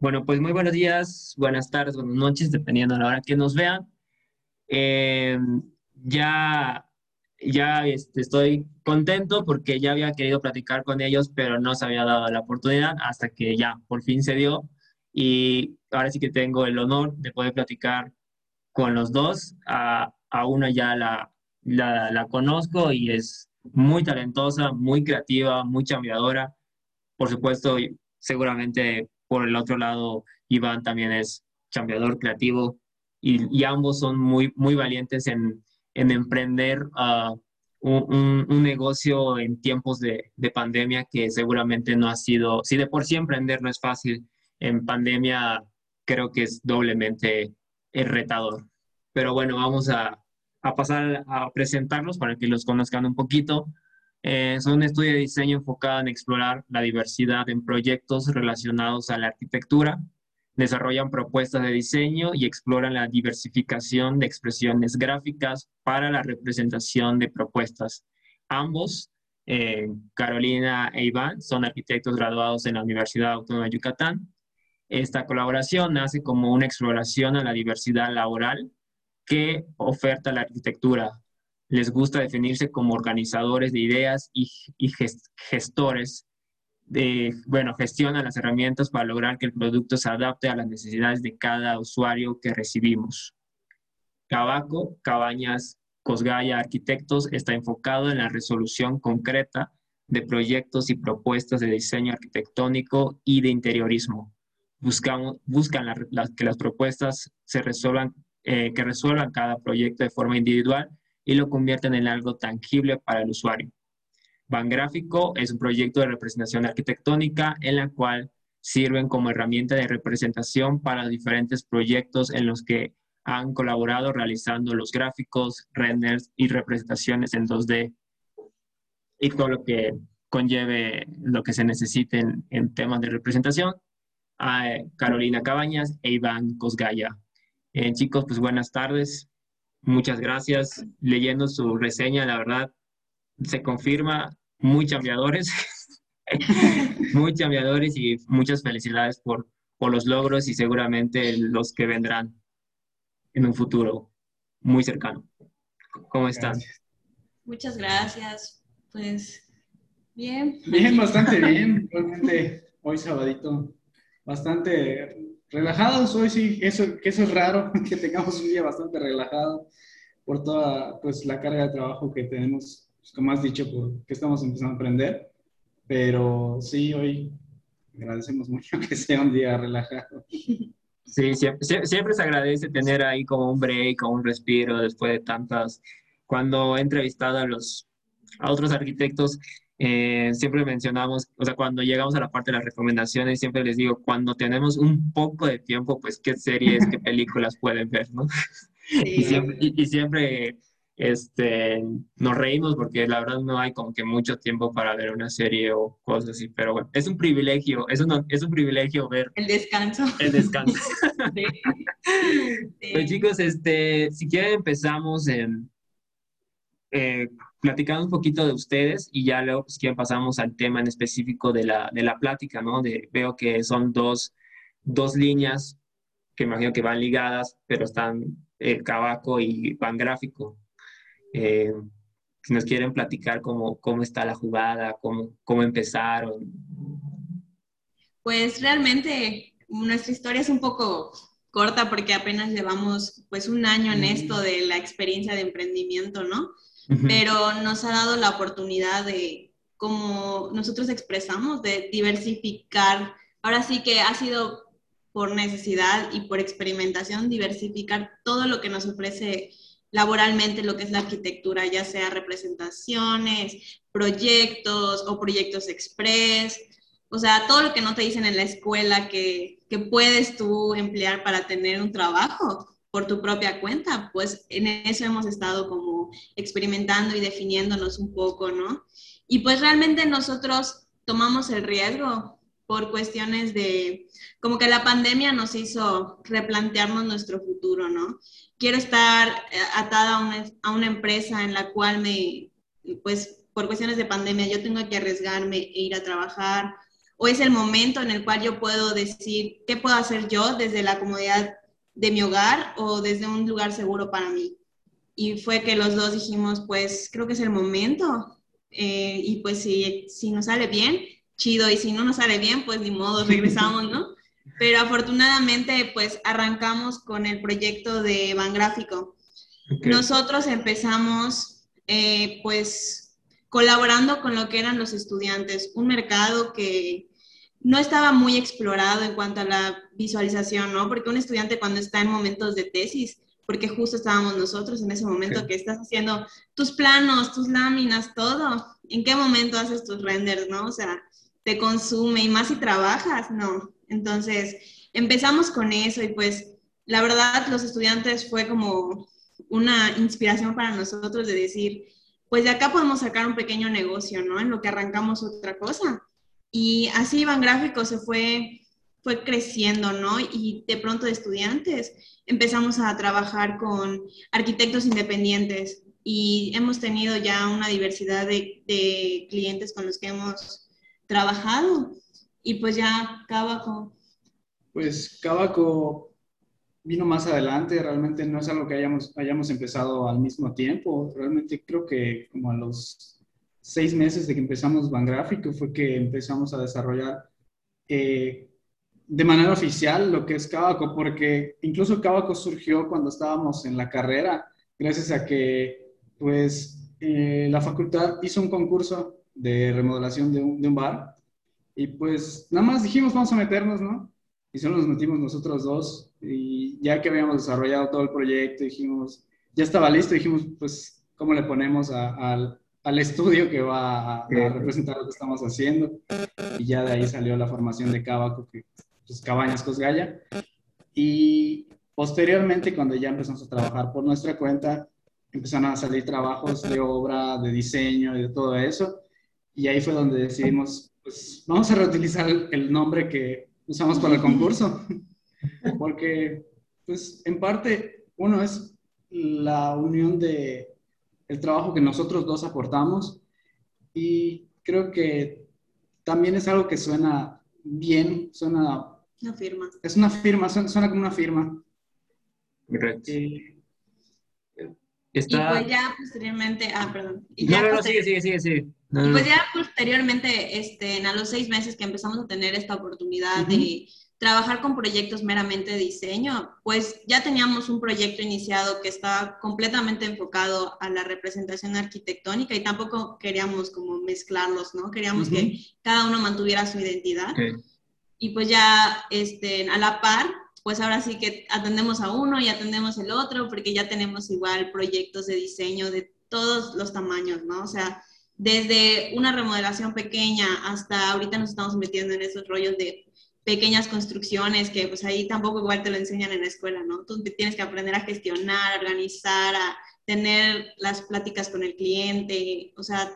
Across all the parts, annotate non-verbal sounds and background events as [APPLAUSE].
Bueno, pues muy buenos días, buenas tardes, buenas noches, dependiendo de la hora que nos vean. Eh, ya ya este, estoy contento porque ya había querido platicar con ellos, pero no se había dado la oportunidad hasta que ya por fin se dio. Y ahora sí que tengo el honor de poder platicar con los dos. A, a una ya la, la, la conozco y es muy talentosa, muy creativa, muy chambeadora. Por supuesto, seguramente por el otro lado, Iván también es chambeador creativo y, y ambos son muy, muy valientes en, en emprender uh, un, un, negocio en tiempos de, de, pandemia que seguramente no ha sido, si de por sí emprender no es fácil, en pandemia creo que es doblemente retador. Pero bueno, vamos a, a pasar a presentarlos para que los conozcan un poquito. Eh, son un estudio de diseño enfocado en explorar la diversidad en proyectos relacionados a la arquitectura. Desarrollan propuestas de diseño y exploran la diversificación de expresiones gráficas para la representación de propuestas. Ambos, eh, Carolina e Iván, son arquitectos graduados en la Universidad Autónoma de Yucatán. Esta colaboración nace como una exploración a la diversidad laboral que oferta la arquitectura, les gusta definirse como organizadores de ideas y, gestores de, bueno, gestionan las herramientas para lograr que el producto se adapte a las necesidades de cada usuario que recibimos. Cabaco, Cabañas, Cosgaya Arquitectos está enfocado en la resolución concreta de proyectos y propuestas de diseño arquitectónico y de interiorismo. Buscamos, buscan que las propuestas se resuelvan, eh, que resuelvan cada proyecto de forma individual y lo convierten en algo tangible para el usuario. Van Gráfico es un proyecto de representación arquitectónica en la cual sirven como herramienta de representación para diferentes proyectos en los que han colaborado realizando los gráficos, renders y representaciones en 2D y todo lo que conlleve lo que se necesite en, en temas de representación. A Carolina Cabañas e Iván Cosgaya. Eh, chicos, pues buenas tardes. Muchas gracias. Leyendo su reseña, la verdad, se confirma muy chambeadores, [LAUGHS] muy chambeadores y muchas felicidades por, por los logros y seguramente los que vendrán en un futuro muy cercano. ¿Cómo están? Muchas gracias. Pues bien. Bien, bastante bien. Realmente hoy sabadito, bastante relajados hoy sí, eso, que eso es raro, [LAUGHS] que tengamos un día bastante relajado por toda pues, la carga de trabajo que tenemos, pues, como has dicho, por que estamos empezando a aprender. Pero sí, hoy agradecemos mucho [LAUGHS] que sea un día relajado. Sí, siempre, siempre se agradece tener ahí como un break o un respiro después de tantas... Cuando he entrevistado a los a otros arquitectos, eh, siempre mencionamos, o sea, cuando llegamos a la parte de las recomendaciones, siempre les digo, cuando tenemos un poco de tiempo, pues qué series, qué [LAUGHS] películas pueden ver, ¿no? Y siempre, y, siempre este, nos reímos porque la verdad no hay como que mucho tiempo para ver una serie o cosas así, pero bueno, es un privilegio, es un, es un privilegio ver. El descanso. El descanso. [LAUGHS] Pues chicos, este, si quieren empezamos en, eh, platicando un poquito de ustedes y ya luego, pues, quieren pasamos al tema en específico de la, de la plática, ¿no? De, veo que son dos, dos líneas que imagino que van ligadas, pero están el Cabaco y Pan Gráfico. Eh, si nos quieren platicar cómo, cómo está la jugada, cómo, cómo empezaron. Pues realmente nuestra historia es un poco corta porque apenas llevamos pues un año en esto de la experiencia de emprendimiento, ¿no? Pero nos ha dado la oportunidad de, como nosotros expresamos, de diversificar. Ahora sí que ha sido por necesidad y por experimentación diversificar todo lo que nos ofrece laboralmente lo que es la arquitectura, ya sea representaciones, proyectos o proyectos express, o sea, todo lo que no te dicen en la escuela que, que puedes tú emplear para tener un trabajo, por tu propia cuenta, pues en eso hemos estado como experimentando y definiéndonos un poco, ¿no? Y pues realmente nosotros tomamos el riesgo por cuestiones de, como que la pandemia nos hizo replantearnos nuestro futuro, ¿no? Quiero estar eh, atada a una, a una empresa en la cual me, pues por cuestiones de pandemia yo tengo que arriesgarme e ir a trabajar o es el momento en el cual yo puedo decir qué puedo hacer yo desde la comodidad de mi hogar o desde un lugar seguro para mí. Y fue que los dos dijimos, pues creo que es el momento. Eh, y pues si, si nos sale bien, chido. Y si no nos sale bien, pues ni modo, regresamos, ¿no? [LAUGHS] Pero afortunadamente, pues arrancamos con el proyecto de Van Gráfico. Nosotros empezamos, eh, pues, colaborando con lo que eran los estudiantes, un mercado que no estaba muy explorado en cuanto a la visualización, ¿no? Porque un estudiante cuando está en momentos de tesis, porque justo estábamos nosotros en ese momento que estás haciendo tus planos, tus láminas, todo, ¿en qué momento haces tus renders, no? O sea, te consume y más si trabajas, no. Entonces, empezamos con eso y pues la verdad los estudiantes fue como una inspiración para nosotros de decir, pues de acá podemos sacar un pequeño negocio, ¿no? En lo que arrancamos otra cosa. Y así Iván Gráfico se fue, fue creciendo, ¿no? Y de pronto de estudiantes empezamos a trabajar con arquitectos independientes y hemos tenido ya una diversidad de, de clientes con los que hemos trabajado. Y pues ya Cabaco. Pues Cabaco vino más adelante, realmente no es algo que hayamos, hayamos empezado al mismo tiempo, realmente creo que como a los seis meses de que empezamos Van Gráfico fue que empezamos a desarrollar eh, de manera oficial lo que es Cabaco, porque incluso Cabaco surgió cuando estábamos en la carrera, gracias a que pues eh, la facultad hizo un concurso de remodelación de un, de un, bar y pues nada más dijimos vamos a meternos, ¿no? Y solo nos metimos nosotros dos y ya que habíamos desarrollado todo el proyecto dijimos, ya estaba listo, dijimos pues cómo le ponemos al al estudio que va a, representar lo que estamos haciendo. Y ya de ahí salió la formación de Cabaco, que pues, Cabañas Cosgaya. Y posteriormente, cuando ya empezamos a trabajar por nuestra cuenta, empezaron a salir trabajos de obra, de diseño y de todo eso. Y ahí fue donde decidimos, pues vamos a reutilizar el nombre que usamos para el concurso. [LAUGHS] Porque, pues, en parte, uno es la unión de el trabajo que nosotros dos aportamos y creo que también es algo que suena bien, suena... Una firma. Es una firma, suena, como una firma. Correcto. Está... Y pues ya posteriormente, ah, perdón. Y ya no, no, sigue, sigue, sigue, sigue. Y pues ya posteriormente, este, a los seis meses que empezamos a tener esta oportunidad de trabajar con proyectos meramente de diseño, pues ya teníamos un proyecto iniciado que estaba completamente enfocado a la representación arquitectónica y tampoco queríamos como mezclarlos, ¿no? Queríamos que cada uno mantuviera su identidad. Y pues ya este, a la par, pues ahora sí que atendemos a uno y atendemos el otro porque ya tenemos igual proyectos de diseño de todos los tamaños, ¿no? O sea, desde una remodelación pequeña hasta ahorita nos estamos metiendo en esos rollos de pequeñas construcciones que pues ahí tampoco igual te lo enseñan en la escuela, ¿no? Tú tienes que aprender a gestionar, a organizar, a tener las pláticas con el cliente, o sea,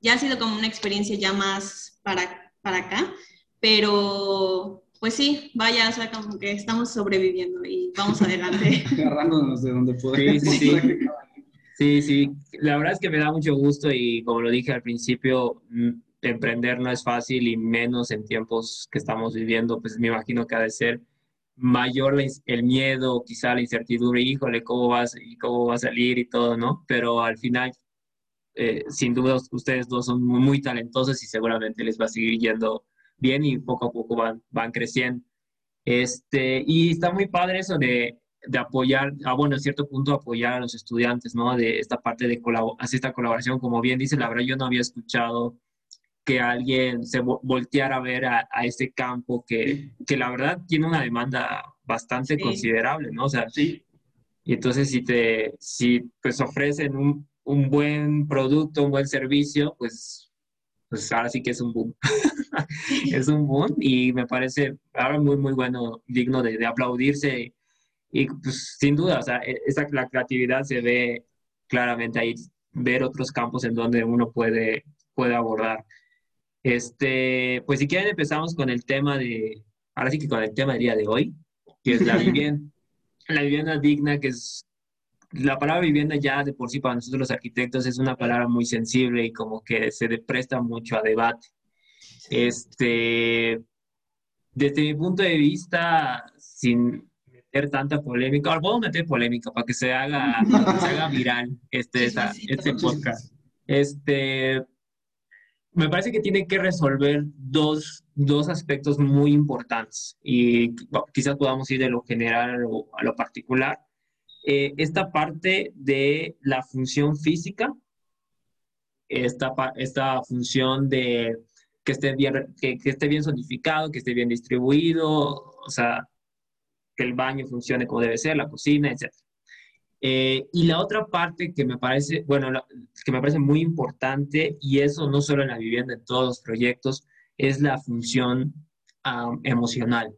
ya ha sido como una experiencia ya más para, para acá, pero pues sí, vaya, o sea, como que estamos sobreviviendo y vamos adelante. [LAUGHS] Agarrándonos de donde podemos. Sí, sí, sí. [LAUGHS] sí, sí, la verdad es que me da mucho gusto y como lo dije al principio, mm, emprender no es fácil y menos en tiempos que estamos viviendo, pues me imagino que ha de ser mayor el miedo, quizá la incertidumbre, híjole, ¿cómo vas y cómo va a salir y todo, ¿no? Pero al final, eh, sin duda, ustedes dos son muy, talentosos y seguramente les va a seguir yendo bien y poco a poco van, van creciendo. Este, y está muy padre eso de, de apoyar, a bueno, a cierto punto apoyar a los estudiantes, ¿no? De esta parte de hacer esta colaboración, como bien dice, la verdad yo no había escuchado que alguien se volteara a ver a, a ese campo que, que, la verdad tiene una demanda bastante considerable, ¿no? O sea, sí. Y entonces si te, si pues ofrecen un, un buen producto, un buen servicio, pues, pues ahora sí que es un boom. [LAUGHS] es un boom y me parece ahora muy, muy bueno, digno de, de aplaudirse. Y pues sin duda, o sea, e, esa, la creatividad se ve claramente ahí, ver otros campos en donde uno puede, puede abordar. Este, pues si quieren empezamos con el tema de, ahora sí que con el tema del día de hoy, que es la [LAUGHS] vivienda, la vivienda digna, que es, la palabra vivienda ya de por sí para nosotros los arquitectos es una palabra muy sensible y como que se presta mucho a debate. Este, desde mi punto de vista, sin meter tanta polémica, ahora puedo meter polémica para que se haga, se haga viral este, este podcast. Este, me parece que tiene que resolver dos, dos aspectos muy importantes y quizás podamos ir de lo general a lo, a lo particular. Eh, esta parte de la función física, esta, esta función de que esté, bien, que, que esté bien zonificado, que esté bien distribuido, o sea, que el baño funcione como debe ser, la cocina, etc. Eh, y la otra parte que me parece, bueno, que me parece muy importante, y eso no solo en la vivienda, en todos los proyectos, es la función emocional.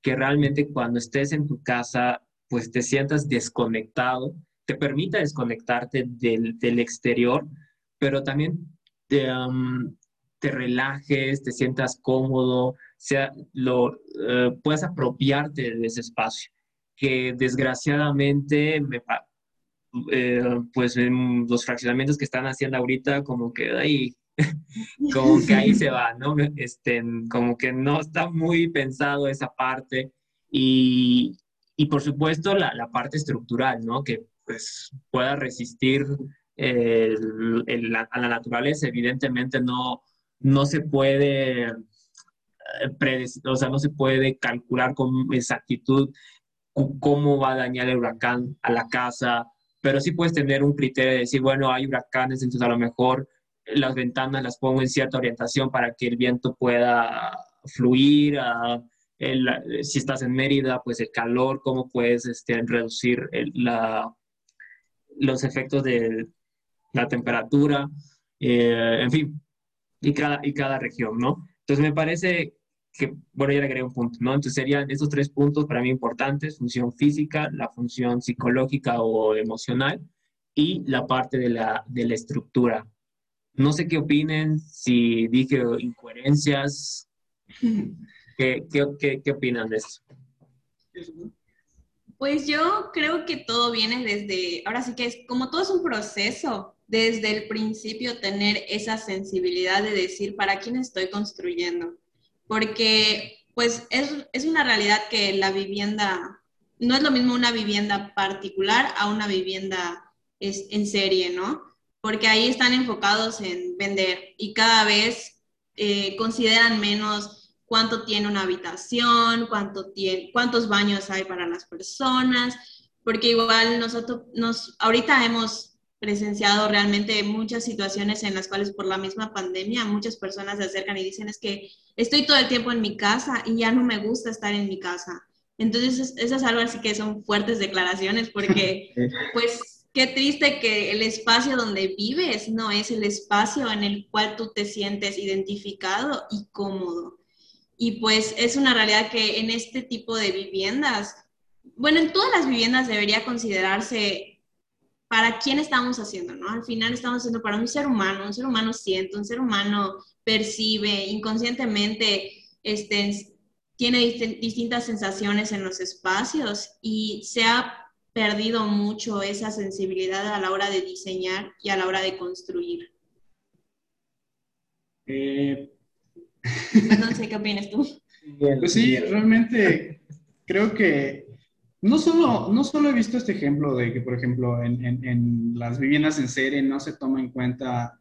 Que realmente cuando estés en tu casa, pues te sientas desconectado, te permita desconectarte del, exterior, pero también te, te, relajes, te sientas cómodo, sea, lo, uh, puedas apropiarte de ese espacio que desgraciadamente me, eh, pues los fraccionamientos que están haciendo ahorita, como que ahí, [LAUGHS] como que ahí se va, ¿no? Este, como que no está muy pensado esa parte y, y por supuesto la, la, parte estructural, ¿no? Que pues pueda resistir el, a la naturaleza, evidentemente no, no se puede eh, o sea, no se puede calcular con exactitud cómo va a dañar el huracán a la casa, pero sí puedes tener un criterio de decir, bueno, hay huracanes, entonces a lo mejor las ventanas las pongo en cierta orientación para que el viento pueda fluir. si estás en Mérida, pues el calor, cómo puedes este, reducir la, los efectos de la temperatura, eh, en fin, y cada, y cada región, ¿no? Entonces me parece que, bueno, ya le agregué un punto, ¿no? Entonces serían esos tres puntos para mí importantes, función física, la función psicológica o emocional y la parte de la, de la estructura. No sé qué opinen, si dije incoherencias, ¿qué, qué, qué, opinan de eso? Pues yo creo que todo viene desde, ahora sí que es como todo es un proceso, desde el principio tener esa sensibilidad de decir para quién estoy construyendo porque pues es, es una realidad que la vivienda, no es lo mismo una vivienda particular a una vivienda es, en serie, ¿no? Porque ahí están enfocados en vender y cada vez eh, consideran menos cuánto tiene una habitación, cuánto tiene, cuántos baños hay para las personas, porque igual nosotros, nos, ahorita hemos presenciado realmente muchas situaciones en las cuales por la misma pandemia muchas personas se acercan y dicen es que estoy todo el tiempo en mi casa y ya no me gusta estar en mi casa. Entonces, eso es algo así que son fuertes declaraciones porque, [LAUGHS] pues, qué triste que el espacio donde vives no es el espacio en el cual tú te sientes identificado y cómodo. Y pues es una realidad que en este tipo de viviendas, bueno, en todas las viviendas debería considerarse para quién estamos haciendo, ¿no? Al final estamos haciendo para un ser humano, un ser humano siente, un ser humano percibe, inconscientemente este, tiene distintas sensaciones en los espacios y se ha perdido mucho esa sensibilidad a la hora de diseñar y a la hora de construir. Eh... No sé qué opinas tú. Pues sí, realmente creo que no solo, no solo he visto este ejemplo de que, por ejemplo, en, en, las viviendas en serie no se toma en cuenta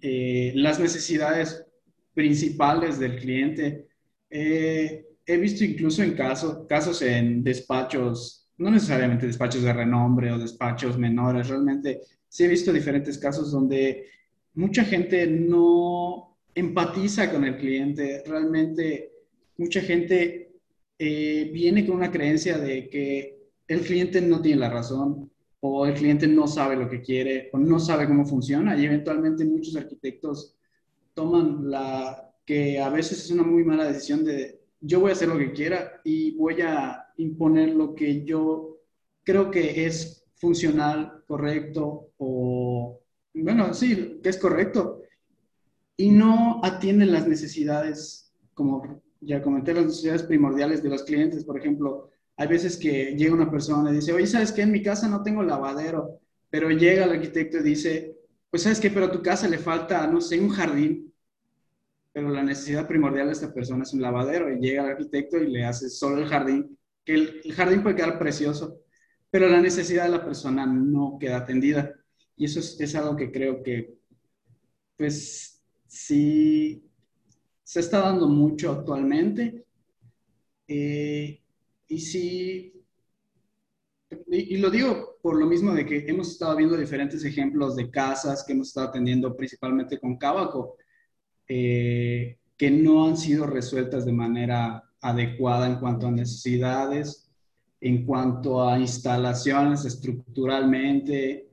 eh, las necesidades principales del cliente. Eh, he visto incluso en caso, casos en despachos, no necesariamente despachos de renombre o despachos menores, realmente sí he visto diferentes casos donde mucha gente no empatiza con el cliente, realmente mucha gente eh, viene con una creencia de que el cliente no tiene la razón o el cliente no sabe lo que quiere o no sabe cómo funciona y eventualmente muchos arquitectos toman la que a veces es una muy mala decisión de yo voy a hacer lo que quiera y voy a imponer lo que yo creo que es funcional, correcto o, bueno, sí, que es correcto y no atiende las necesidades como ya comenté las necesidades primordiales de los clientes, por ejemplo, hay veces que llega una persona y dice, oye, ¿sabes qué? En mi casa no tengo lavadero, pero llega el arquitecto y dice, pues ¿sabes qué? Pero a tu casa le falta, no sé, un jardín. pero la necesidad primordial de esta persona es un lavadero y llega el arquitecto y le hace solo el jardín, que el, jardín puede quedar precioso, pero la necesidad de la persona no queda atendida. Y eso es, es algo que creo que, pues, sí, se está dando mucho actualmente. Eh, y sí, y, y, lo digo por lo mismo de que hemos estado viendo diferentes ejemplos de casas que hemos estado atendiendo principalmente con Cabaco, eh, que no han sido resueltas de manera adecuada en cuanto a necesidades, en cuanto a instalaciones estructuralmente,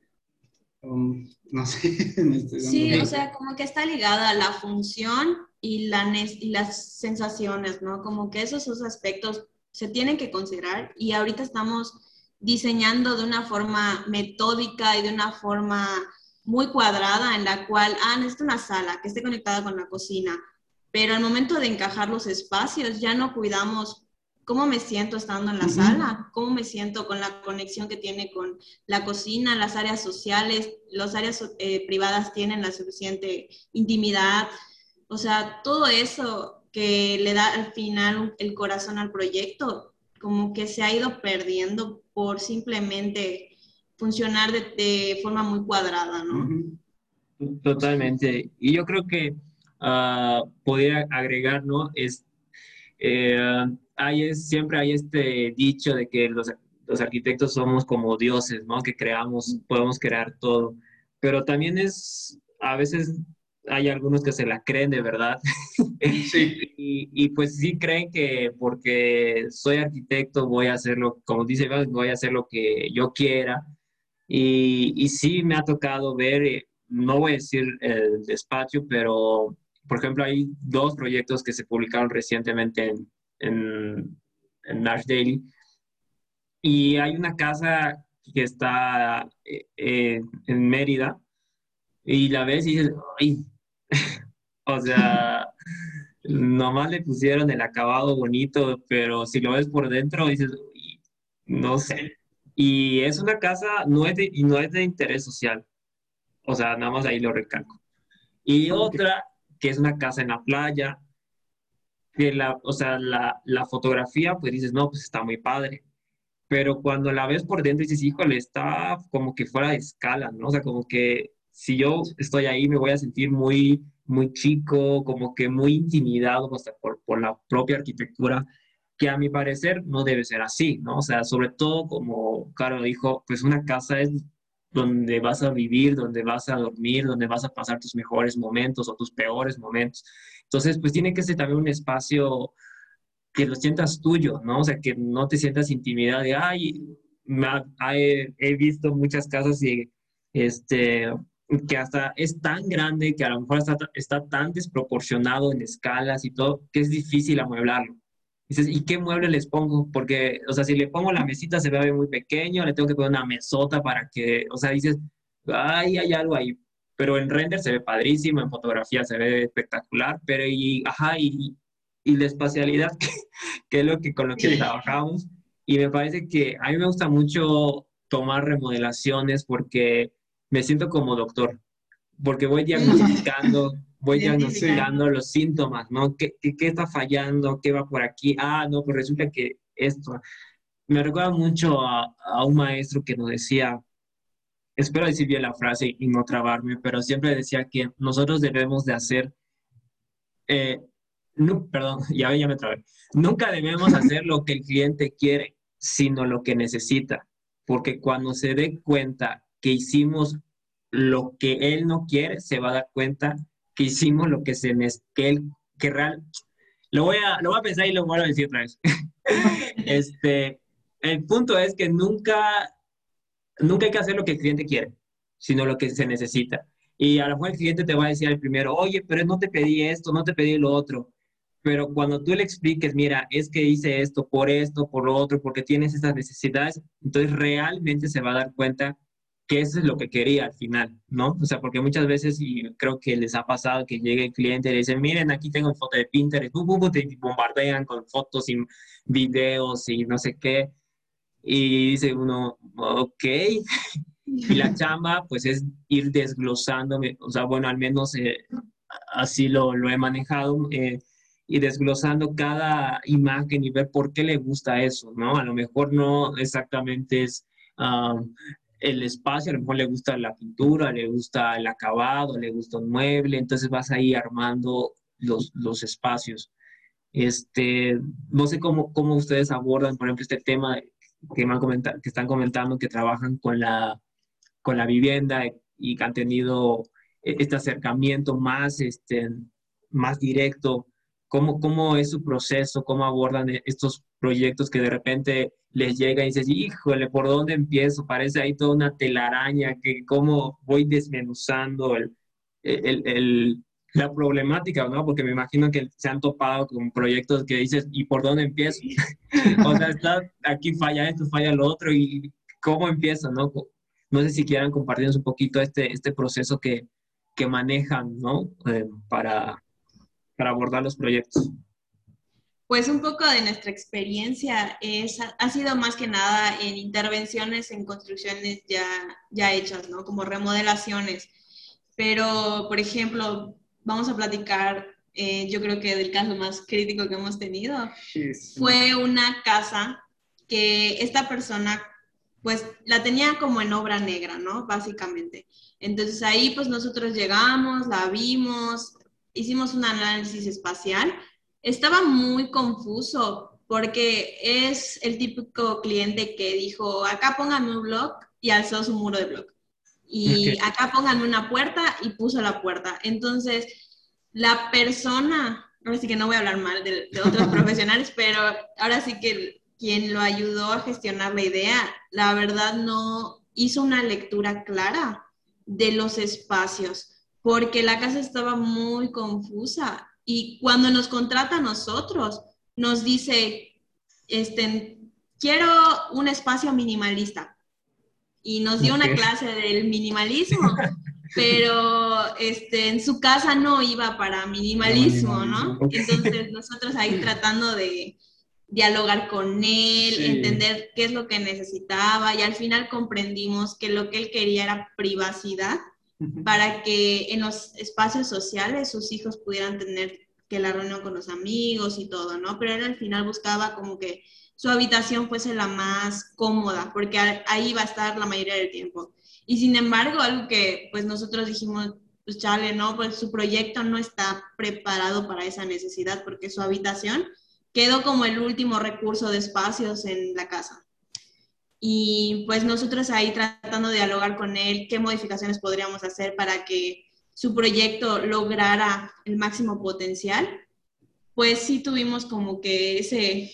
um, no sé. [LAUGHS] sí, o sea, como que está ligada a la función y, la y las sensaciones, ¿no? Como que esos, esos aspectos se tienen que considerar y ahorita estamos diseñando de una forma metódica y de una forma muy cuadrada en la cual, ah, necesito una sala que esté conectada con la cocina, pero al momento de encajar los espacios ya no cuidamos cómo me siento estando en la sala, cómo me siento con la conexión que tiene con la cocina, las áreas sociales, las áreas eh, privadas tienen la suficiente intimidad, o sea, todo eso que le da al final el corazón al proyecto, como que se ha ido perdiendo por simplemente funcionar de, forma muy cuadrada, ¿no? Totalmente. Y yo creo que uh, podría agregar, ¿no? Es, eh, hay, siempre hay este dicho de que los, los, arquitectos somos como dioses, ¿no? Que creamos, podemos crear todo. Pero también es, a veces hay algunos que se la creen de verdad. [LAUGHS] Sí. y, y, pues sí creen que porque soy arquitecto voy a hacerlo, como dice, voy a hacer lo que yo quiera. Y, y sí me ha tocado ver, eh, no voy a decir el despacho, pero por ejemplo hay dos proyectos que se publicaron recientemente en, en, en Nash Daily. Y hay una casa que está eh, eh, en Mérida y la ves y dices, ¡ay! [LAUGHS] o sea, nomás le pusieron el acabado bonito, pero si lo ves por dentro dices, no sé. Y es una casa, no es de, no es de interés social. O sea, nada más ahí lo recalco. Y otra, que es una casa en la playa, que la, o sea, la, la, fotografía, pues dices, no, pues está muy padre. Pero cuando la ves por dentro dices, híjole, está como que fuera de escala, ¿no? O sea, como que si yo estoy ahí me voy a sentir muy, muy chico, como que muy intimidado hasta por, por la propia arquitectura, que a mi parecer no debe ser así, ¿no? O sea, sobre todo como Caro dijo, pues una casa es donde vas a vivir, donde vas a dormir, donde vas a pasar tus mejores momentos o tus peores momentos. Entonces, pues tiene que ser también un espacio que lo sientas tuyo, ¿no? O sea, que no te sientas intimidad de, ay, he, he visto muchas casas y, este, que hasta es tan grande que a lo mejor está, está tan desproporcionado en escalas y todo, que es difícil amueblarlo. Dices, ¿y qué mueble les pongo? Porque, o sea, si le pongo la mesita se ve muy pequeño, le tengo que poner una mesota para que, o sea, dices, ay, hay algo ahí. Pero en render se ve padrísimo, en fotografía se ve espectacular, pero y, ajá, y, y la espacialidad, [LAUGHS] que, es lo que con lo que trabajamos. Y me parece que a mí me gusta mucho tomar remodelaciones porque me siento como doctor, porque voy [LAUGHS] diagnosticando voy diagnosticando los síntomas, ¿no? ¿Qué, ¿Qué, está fallando? ¿Qué va por aquí? Ah, no, pues resulta que esto. Me recuerda mucho a, a un maestro que nos decía, espero decir bien la frase y no trabarme, pero siempre decía que nosotros debemos de hacer, eh, no, perdón, [LAUGHS] ya, ya me trabé, nunca debemos [LAUGHS] hacer lo que el cliente quiere, sino lo que necesita, porque cuando se dé cuenta que hicimos lo que él no quiere, se va a dar cuenta que hicimos lo que se que él, que real, lo voy a, lo voy a pensar y lo voy a decir otra vez. [LAUGHS] este, el punto es que nunca, nunca hay que hacer lo que el cliente quiere, sino lo que se necesita. Y a lo mejor el cliente te va a decir al primero, oye, pero no te pedí esto, no te pedí lo otro. Pero cuando tú le expliques, mira, es que hice esto por esto, por lo otro, porque tienes estas necesidades, entonces realmente se va a dar cuenta que eso es lo que quería al final, ¿no? O sea, porque muchas veces, y creo que les ha pasado que llegue el cliente y le dicen, miren, aquí tengo foto de Pinterest, boom, te bombardean con fotos y videos y no sé qué. Y dice uno, ok. y la [LAUGHS] chamba, pues es ir desglosando, o sea, bueno, al menos eh, así lo, lo he manejado. Eh, y desglosando cada imagen y ver por qué le gusta eso, ¿no? A lo mejor no exactamente es el espacio, a lo mejor le gusta la pintura, le gusta el acabado, le gusta un mueble, entonces vas ahí armando los, los espacios. Este, no sé cómo, cómo ustedes abordan, por ejemplo, este tema que, me han comentado, que están comentando que trabajan con la, con la vivienda y que han tenido este acercamiento más, este, más directo cómo, cómo es su proceso, cómo abordan e-, estos proyectos que de repente les llega y dices, híjole, ¿por dónde empiezo? Parece ahí toda una telaraña, que cómo voy desmenuzando el, el, el, la problemática, ¿no? Porque me imagino que se han topado con proyectos que dices, ¿y por dónde empiezo? [LAUGHS] o sea, está, aquí falla esto, falla lo otro, y cómo empiezo, ¿no? No sé si quieran compartirnos un poquito este, este proceso que, que manejan, ¿no? Eh, para, para abordar los proyectos? Pues un poco de nuestra experiencia es, ha sido más que nada en intervenciones en construcciones ya, ya hechas, ¿no? Como remodelaciones. Pero, por ejemplo, vamos a platicar, eh, yo creo que del caso más crítico que hemos tenido. Fue una casa que esta persona, pues, la tenía como en obra negra, ¿no? Básicamente. Entonces ahí, pues, nosotros llegamos, la vimos, hicimos un análisis espacial, estaba muy confuso porque es el típico cliente que dijo, acá pónganme un blog y alzó su muro de blog. Y acá pónganme una puerta y puso la puerta. Entonces, la persona, ahora sí que no voy a hablar mal de, de otros [LAUGHS] profesionales, pero ahora sí que quien lo ayudó a gestionar la idea, la verdad no hizo una lectura clara de los espacios porque la casa estaba muy confusa y cuando nos contrata a nosotros, nos dice, este, quiero un espacio minimalista. Y nos dio una clase del minimalismo, [LAUGHS] pero este, en su casa no iba para minimalismo, ¿no? Entonces nosotros ahí tratando de dialogar con él, entender qué es lo que necesitaba y al final comprendimos que lo que él quería era privacidad para que en los espacios sociales sus hijos pudieran tener que la reunión con los amigos y todo, ¿no? Pero él al final buscaba como que su habitación fuese la más cómoda, porque ahí va a estar la mayoría del tiempo. Y sin embargo, algo que pues nosotros dijimos, pues chale, ¿no? Pues su proyecto no está preparado para esa necesidad, porque su habitación quedó como el último recurso de espacios en la casa. Y pues nosotros ahí tratando de dialogar con él qué modificaciones podríamos hacer para que su proyecto lograra el máximo potencial, pues sí tuvimos como que ese,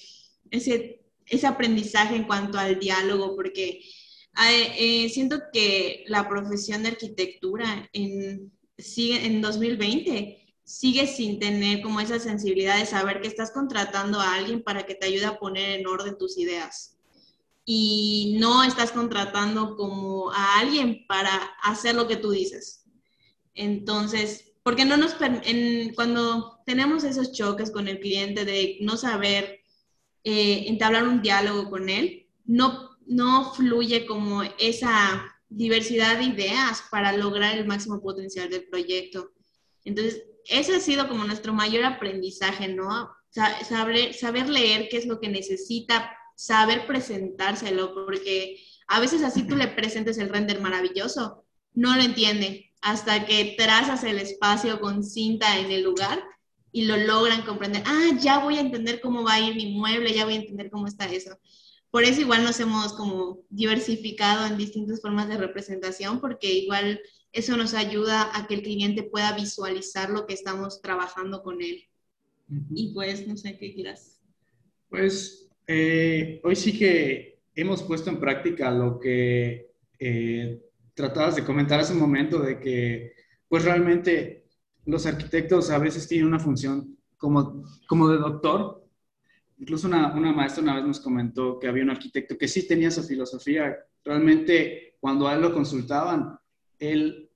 ese, ese aprendizaje en cuanto al diálogo, porque eh, siento que la profesión de arquitectura en, sigue, en 2020 sigue sin tener como esa sensibilidad de saber que estás contratando a alguien para que te ayude a poner en orden tus ideas y no estás contratando como a alguien para hacer lo que tú dices. Entonces, porque no nos en, cuando tenemos esos choques con el cliente de no saber eh, entablar un diálogo con él, no, no fluye como esa diversidad de ideas para lograr el máximo potencial del proyecto. Entonces, ese ha sido como nuestro mayor aprendizaje, ¿no? Saber, saber leer qué es lo que necesita saber presentárselo, porque a veces así tú le presentes el render maravilloso, no lo entiende hasta que trazas el espacio con cinta en el lugar y lo logran comprender. Ah, ya voy a entender cómo va a ir mi mueble, ya voy a entender cómo está eso. Por eso igual nos hemos como diversificado en distintas formas de representación, porque igual eso nos ayuda a que el cliente pueda visualizar lo que estamos trabajando con él. Y pues, no sé qué quieras. Pues eh, hoy sí que hemos puesto en práctica lo que eh, tratabas de comentar hace un momento, de que pues realmente los arquitectos a veces tienen una función como, como de doctor. Incluso una, una maestra una vez nos comentó que había un arquitecto que sí tenía esa filosofía. Realmente cuando a él lo consultaban, él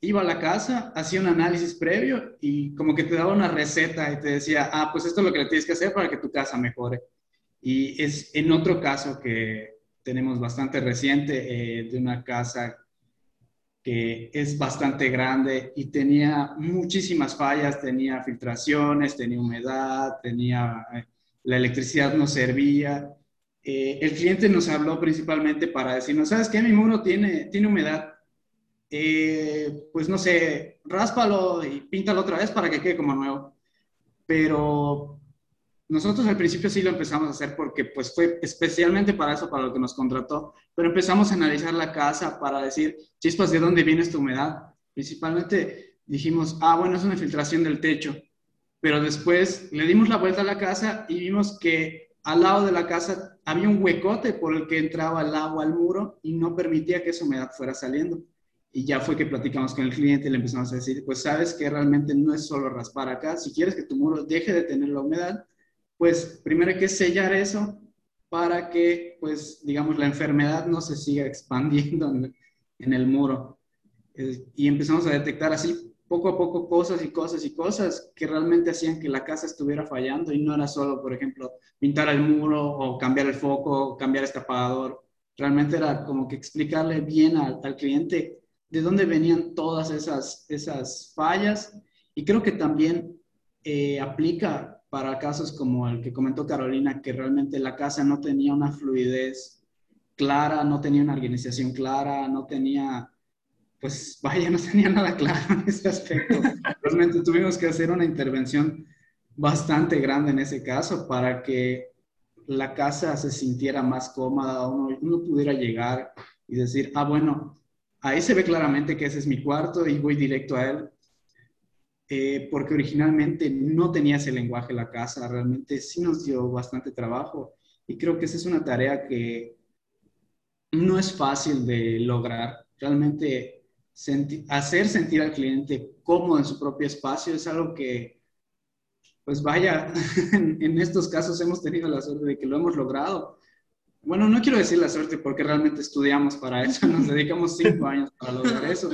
iba a la casa, hacía un análisis previo y como que te daba una receta y te decía, ah, pues esto es lo que le tienes que hacer para que tu casa mejore. Y es en otro caso que tenemos bastante reciente eh, de una casa que es bastante grande y tenía muchísimas fallas, tenía filtraciones, tenía humedad, tenía eh, la electricidad no servía. Eh, el cliente nos habló principalmente para decirnos, ¿sabes qué? Mi muro tiene, tiene humedad. Eh, pues no sé, ráspalo y píntalo otra vez para que quede como nuevo. Pero nosotros al principio sí lo empezamos a hacer porque pues fue especialmente para eso, para lo que nos contrató, pero empezamos a analizar la casa para decir, chispas, ¿de dónde viene esta humedad? Principalmente dijimos, ah, bueno, es una filtración del techo, pero después le dimos la vuelta a la casa y vimos que al lado de la casa había un huecote por el que entraba el agua al muro y no permitía que esa humedad fuera saliendo. Y ya fue que platicamos con el cliente y le empezamos a decir, pues sabes que realmente no es solo raspar acá, si quieres que tu muro deje de tener la humedad, pues primero hay que sellar eso para que, pues, digamos, la enfermedad no se siga [LAUGHS] expandiendo en, el muro. y empezamos a detectar así poco a poco cosas y cosas y cosas que realmente hacían que la casa estuviera fallando y no era solo, por ejemplo, pintar el muro o cambiar el foco o cambiar este apagador. Realmente era como que explicarle bien al, al cliente de dónde venían todas esas, esas fallas y creo que también eh, aplica para casos como el que comentó Carolina, que realmente la casa no tenía una fluidez clara, no tenía una organización clara, no tenía, pues [LAUGHS] vaya, no tenía nada claro en ese aspecto. [LAUGHS] Realmente tuvimos que hacer una intervención bastante grande en ese caso para que la casa se sintiera más cómoda, uno, uno pudiera llegar y decir, ah, bueno, ahí se ve claramente que ese es mi cuarto y voy directo a él eh, porque originalmente no tenía ese lenguaje la casa, realmente sí nos dio bastante trabajo y creo que esa es una tarea que no es fácil de lograr. Realmente hacer sentir al cliente cómodo en su propio espacio es algo que, pues vaya, [LAUGHS] en, estos casos hemos tenido la suerte de que lo hemos logrado. Bueno, no quiero decir la suerte porque realmente estudiamos para eso, nos dedicamos cinco años para lograr eso,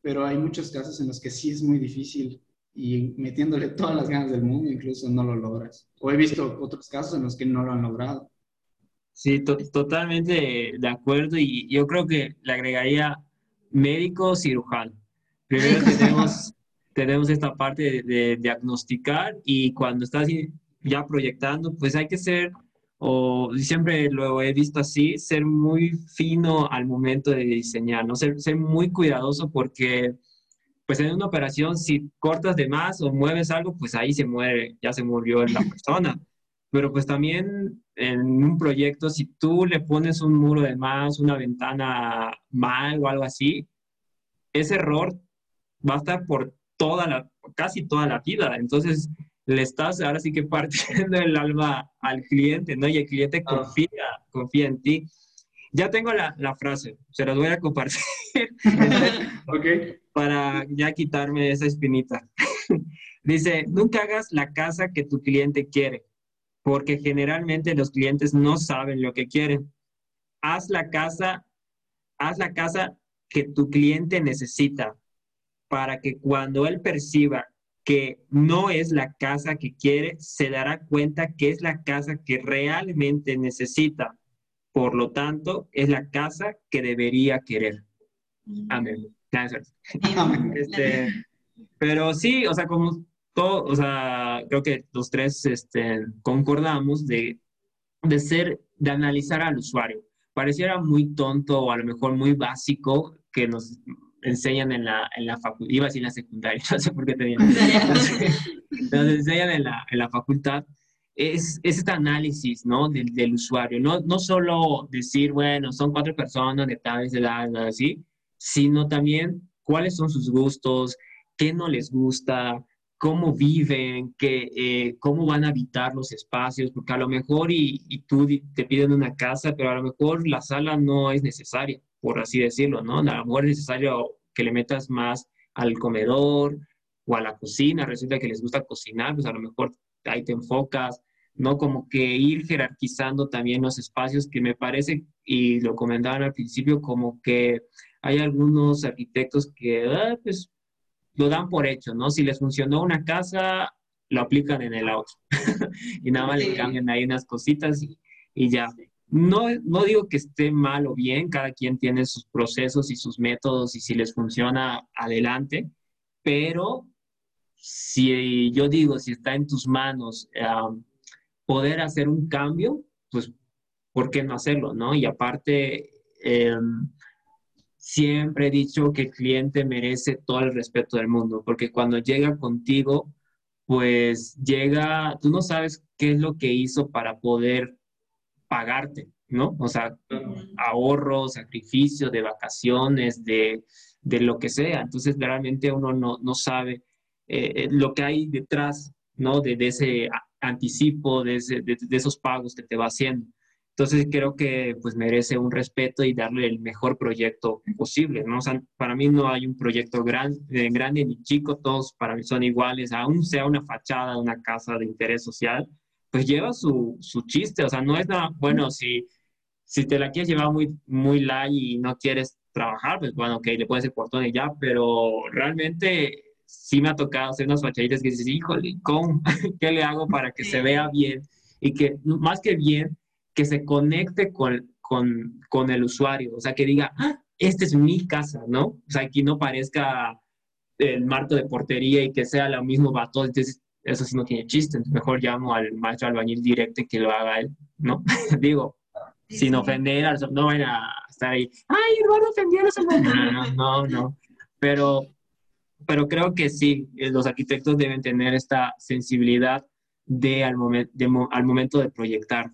pero hay muchos casos en los que sí es muy difícil y metiéndole [LAUGHS] todas las ganas del mundo, incluso no lo logras. O he visto otros casos en los que no lo han logrado. Sí, totalmente de acuerdo y yo creo que le agregaría médico cirujano. Primero tenemos, [LAUGHS] tenemos esta parte de, de, diagnosticar y cuando estás ya proyectando, pues hay que ser, o siempre lo he visto así, ser muy fino al momento de diseñar, ¿no? Ser, ser muy cuidadoso porque pues en una operación, si cortas de más o mueves algo, pues ahí se muere, ya se murió la [LAUGHS] persona. Pero pues también en un proyecto, si tú le pones un muro de más, una ventana mal o algo así, ese error va a estar por toda la, casi toda la vida. Entonces, le estás ahora sí que partiendo el alma al cliente, ¿no? Y el cliente confía, confía en ti. Ya tengo la, la frase, se las voy a compartir. [LAUGHS] ok para ya quitarme esa espinita. [LAUGHS] Dice, nunca hagas la casa que tu cliente quiere, porque generalmente los clientes no saben lo que quieren. Haz la casa, haz la casa que tu cliente necesita, para que cuando él perciba que no es la casa que quiere, se dará cuenta que es la casa que realmente necesita. Por lo tanto, es la casa que debería querer. Amén. [LAUGHS] Este, pero sí, o sea, como todo, o sea, creo que los tres este, concordamos de, de ser, de analizar al usuario. Pareciera muy tonto o a lo mejor muy básico que nos enseñan en la, en la facultad, iba a decir en la secundaria, [LAUGHS] no sé por qué te digo. nos [LAUGHS] enseñan en la, en la facultad, es, es, este análisis, ¿no? Del, del, usuario, no, no solo decir, bueno, son cuatro personas de tal edad, así, sino también cuáles son sus gustos, qué no les gusta, cómo viven, qué, eh, cómo van a habitar los espacios, porque a lo mejor y, y, tú te piden una casa, pero a lo mejor la sala no es necesaria, por así decirlo, ¿no? A lo mejor es necesario que le metas más al comedor o a la cocina, resulta que les gusta cocinar, pues a lo mejor ahí te enfocas, ¿no? Como que ir jerarquizando también los espacios que me parece, y lo comentaban al principio, como que hay algunos arquitectos que ah, pues, lo dan por hecho, ¿no? Si les funcionó una casa, lo aplican en el auto [LAUGHS] y nada más le cambian ahí unas cositas y, y ya. No, no digo que esté mal o bien, cada quien tiene sus procesos y sus métodos y si les funciona, adelante, pero si yo digo, si está en tus manos poder hacer un cambio, pues, ¿por qué no hacerlo, no? Y aparte, em, siempre he dicho que el cliente merece todo el respeto del mundo, porque cuando llega contigo, pues llega, tú no sabes qué es lo que hizo para poder pagarte, ¿no? O sea, ahorros, sacrificios de vacaciones, de, de, lo que sea. Entonces, realmente uno no, no sabe eh, eh, lo que hay detrás, ¿no? De, de ese anticipo, de, ese, de, esos pagos que te va haciendo. Entonces, creo que pues merece un respeto y darle el mejor proyecto posible, ¿no? O sea, para mí no hay un proyecto gran, eh, grande ni chico, todos para mí son iguales, aún sea una fachada una casa de interés social, pues lleva su, su chiste, o sea, no es nada, bueno, si, si te la quieres llevar muy, muy light y no quieres trabajar, pues bueno, ok, le puedes hacer portón y ya, pero realmente sí me ha tocado hacer unas fachaditas que dices, híjole, ¿cómo? [LAUGHS] ¿Qué le hago para que se vea bien? Y que, más que bien, que se conecte con, con, con el usuario, o sea, que diga, ah, esta es mi casa, ¿no? O sea, aquí no parezca el marco de portería y que sea lo mismo para todos. Entonces, eso sí no tiene chiste. mejor llamo al maestro albañil directo y que lo haga él, ¿no? [LAUGHS] Digo, sin ofender, no van a estar ahí, ay, Eduardo ofendió a los albañiles. No, no, Pero, pero creo que sí, eh, los arquitectos deben tener esta sensibilidad de al, de, al momento de proyectar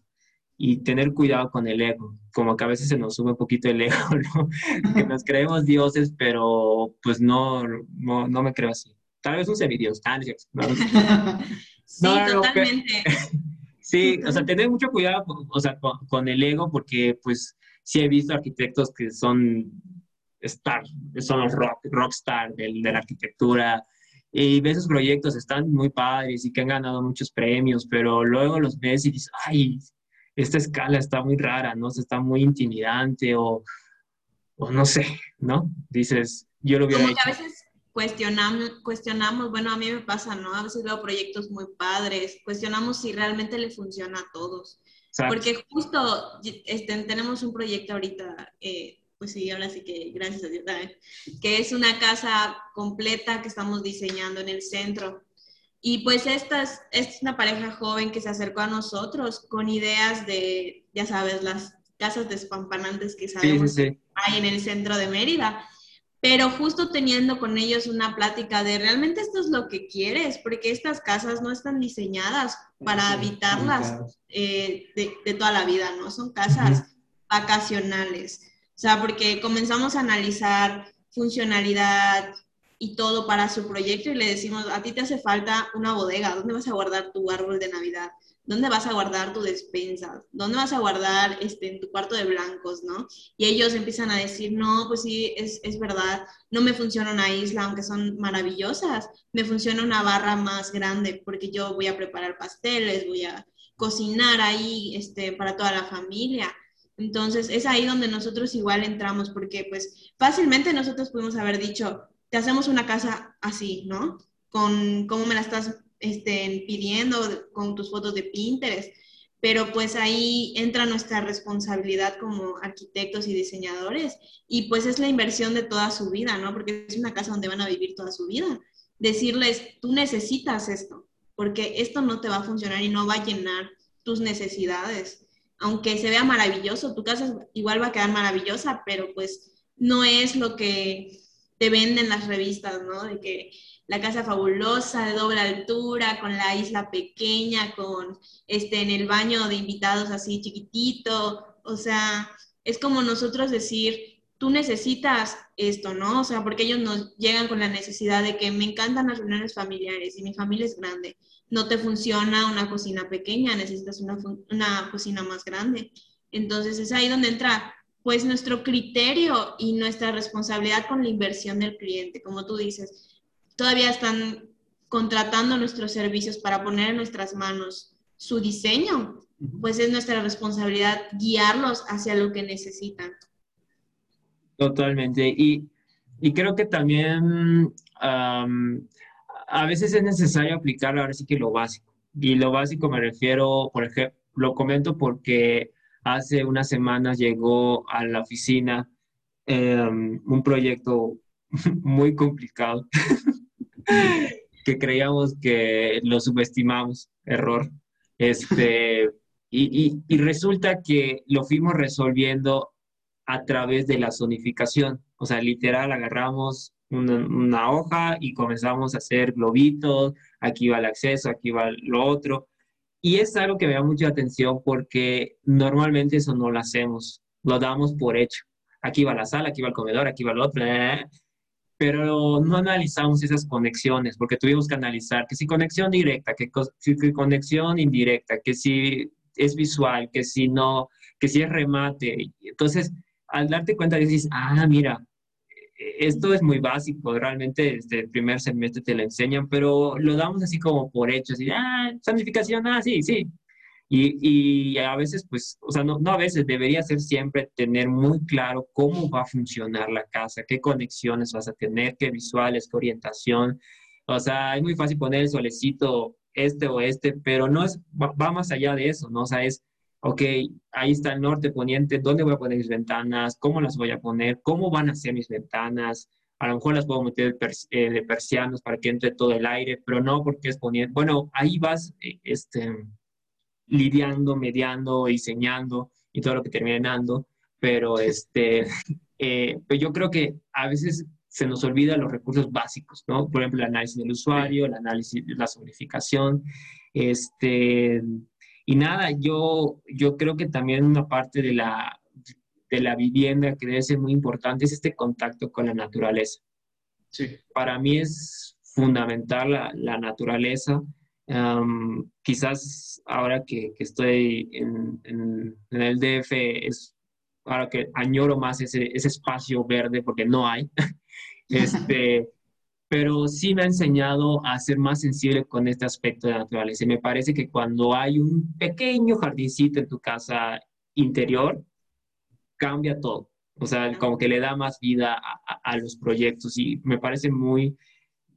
y tener cuidado con el ego, como que a veces se nos sube un poquito el ego, [LAUGHS] ¿no? que nos creemos dioses, pero pues no, no, no me creo así. Tal vez un semidios. Ah, [LAUGHS] sí, totalmente. [LAUGHS] sí, o sea, [LAUGHS] tener mucho cuidado o sea, con, el ego, porque pues sí he visto arquitectos que son star, son los rock, rockstar de, de la arquitectura, y ves esos proyectos, están muy padres y que han ganado muchos premios, pero luego los ves y dices, ay, esta escala está muy rara, ¿no? O está muy intimidante o, o, no sé, ¿no? Dices, yo lo hubiera Como que a veces cuestionamos, cuestionamos, bueno, a mí me pasa, ¿no? A veces veo proyectos muy padres, cuestionamos si realmente le funciona a todos. Porque justo este, tenemos un proyecto ahorita, eh, pues sí, ahora sí que gracias a Dios, que es una casa completa que estamos diseñando en el centro. Y pues esta es, es, una pareja joven que se acercó a nosotros con ideas de, ya sabes, las casas despampanantes que sabemos hay en el centro de Mérida. Pero justo teniendo con ellos una plática de realmente esto es lo que quieres, porque estas casas no están diseñadas para habitarlas eh, de, de, toda la vida, ¿no? Son casas vacacionales. O sea, porque comenzamos a analizar funcionalidad, y todo para su proyecto y le decimos, a ti te hace falta una bodega, ¿dónde vas a guardar tu árbol de Navidad? ¿Dónde vas a guardar tu despensa? ¿Dónde vas a guardar este, en tu cuarto de blancos, no? Y ellos empiezan a decir, no, pues sí, es, es verdad, no me funciona una isla, aunque son maravillosas, me funciona una barra más grande, porque yo voy a preparar pasteles, voy a cocinar ahí este, para toda la familia. Entonces, es ahí donde nosotros igual entramos, porque pues fácilmente nosotros pudimos haber dicho, te hacemos una casa así, ¿no? Con cómo me la estás este, pidiendo, con tus fotos de Pinterest. Pero pues ahí entra nuestra responsabilidad como arquitectos y diseñadores y pues es la inversión de toda su vida, ¿no? Porque es una casa donde van a vivir toda su vida. Decirles, tú necesitas esto, porque esto no te va a funcionar y no va a llenar tus necesidades. Aunque se vea maravilloso, tu casa igual va a quedar maravillosa, pero pues no es lo que te venden las revistas, ¿no? De que la casa fabulosa de doble altura, con la isla pequeña, con este en el baño de invitados así chiquitito, o sea, es como nosotros decir, tú necesitas esto, ¿no? O sea, porque ellos nos llegan con la necesidad de que me encantan las reuniones familiares y mi familia es grande. No te funciona una cocina pequeña, necesitas una, una cocina más grande. Entonces es ahí donde entra pues nuestro criterio y nuestra responsabilidad con la inversión del cliente. Como tú dices, todavía están contratando nuestros servicios para poner en nuestras manos su diseño, pues es nuestra responsabilidad guiarlos hacia lo que necesitan. Totalmente. Y, y creo que también a veces es necesario aplicar ahora sí que lo básico. Y lo básico me refiero, por ejemplo, lo comento porque hace unas semanas llegó a la oficina em, un proyecto [LAUGHS] muy complicado [LAUGHS] que creíamos que lo subestimamos, error. Este, y, y, resulta que lo fuimos resolviendo a través de la zonificación. O sea, literal, agarramos una, una, hoja y comenzamos a hacer globitos, aquí va el acceso, aquí va lo otro. Y es algo que me da mucha atención porque normalmente eso no lo hacemos, lo damos por hecho. Aquí va la sala, aquí va el comedor, aquí va el otro, eh, pero no analizamos esas conexiones porque tuvimos que analizar que si conexión directa, que, si conexión indirecta, que si es visual, que si no, que si es remate. Entonces, al darte cuenta dices, ah, mira, esto es muy básico, realmente desde el primer semestre te lo enseñan, pero lo damos así como por hecho, así, ah, santificación, ah, sí, sí. Y, y a veces, pues, o sea, no, no, a veces, debería ser siempre tener muy claro cómo va a funcionar la casa, qué conexiones vas a tener, qué visuales, qué orientación. O sea, es muy fácil poner el solecito este o este, pero no es, va, va más allá de eso, ¿no? O sea, es ok, ahí está el norte, poniente, ¿dónde voy a poner mis ventanas? ¿Cómo las voy a poner? ¿Cómo van a ser mis ventanas? A lo mejor las puedo meter eh, de persianos para que entre todo el aire, pero no porque es poniente. Bueno, ahí vas eh, este, lidiando, mediando, diseñando y todo lo que termine dando, pero este, [LAUGHS] eh, pues yo creo que a veces se nos olvida los recursos básicos, ¿no? Por ejemplo, el análisis del usuario, el análisis de la zonificación, este, y nada, yo, yo creo que también una parte de la, de la vivienda que debe ser muy importante es este contacto con la naturaleza. Sí. Para mí es fundamental la, la naturaleza. Quizás ahora que, que estoy en, en, en, el DF es ahora que añoro más ese, ese espacio verde porque no hay. [LAUGHS] este, pero sí me ha enseñado a ser más sensible con este aspecto de la naturaleza. Y me parece que cuando hay un pequeño jardincito en tu casa interior, cambia todo. O sea, como que le da más vida a, a los proyectos y me parece muy,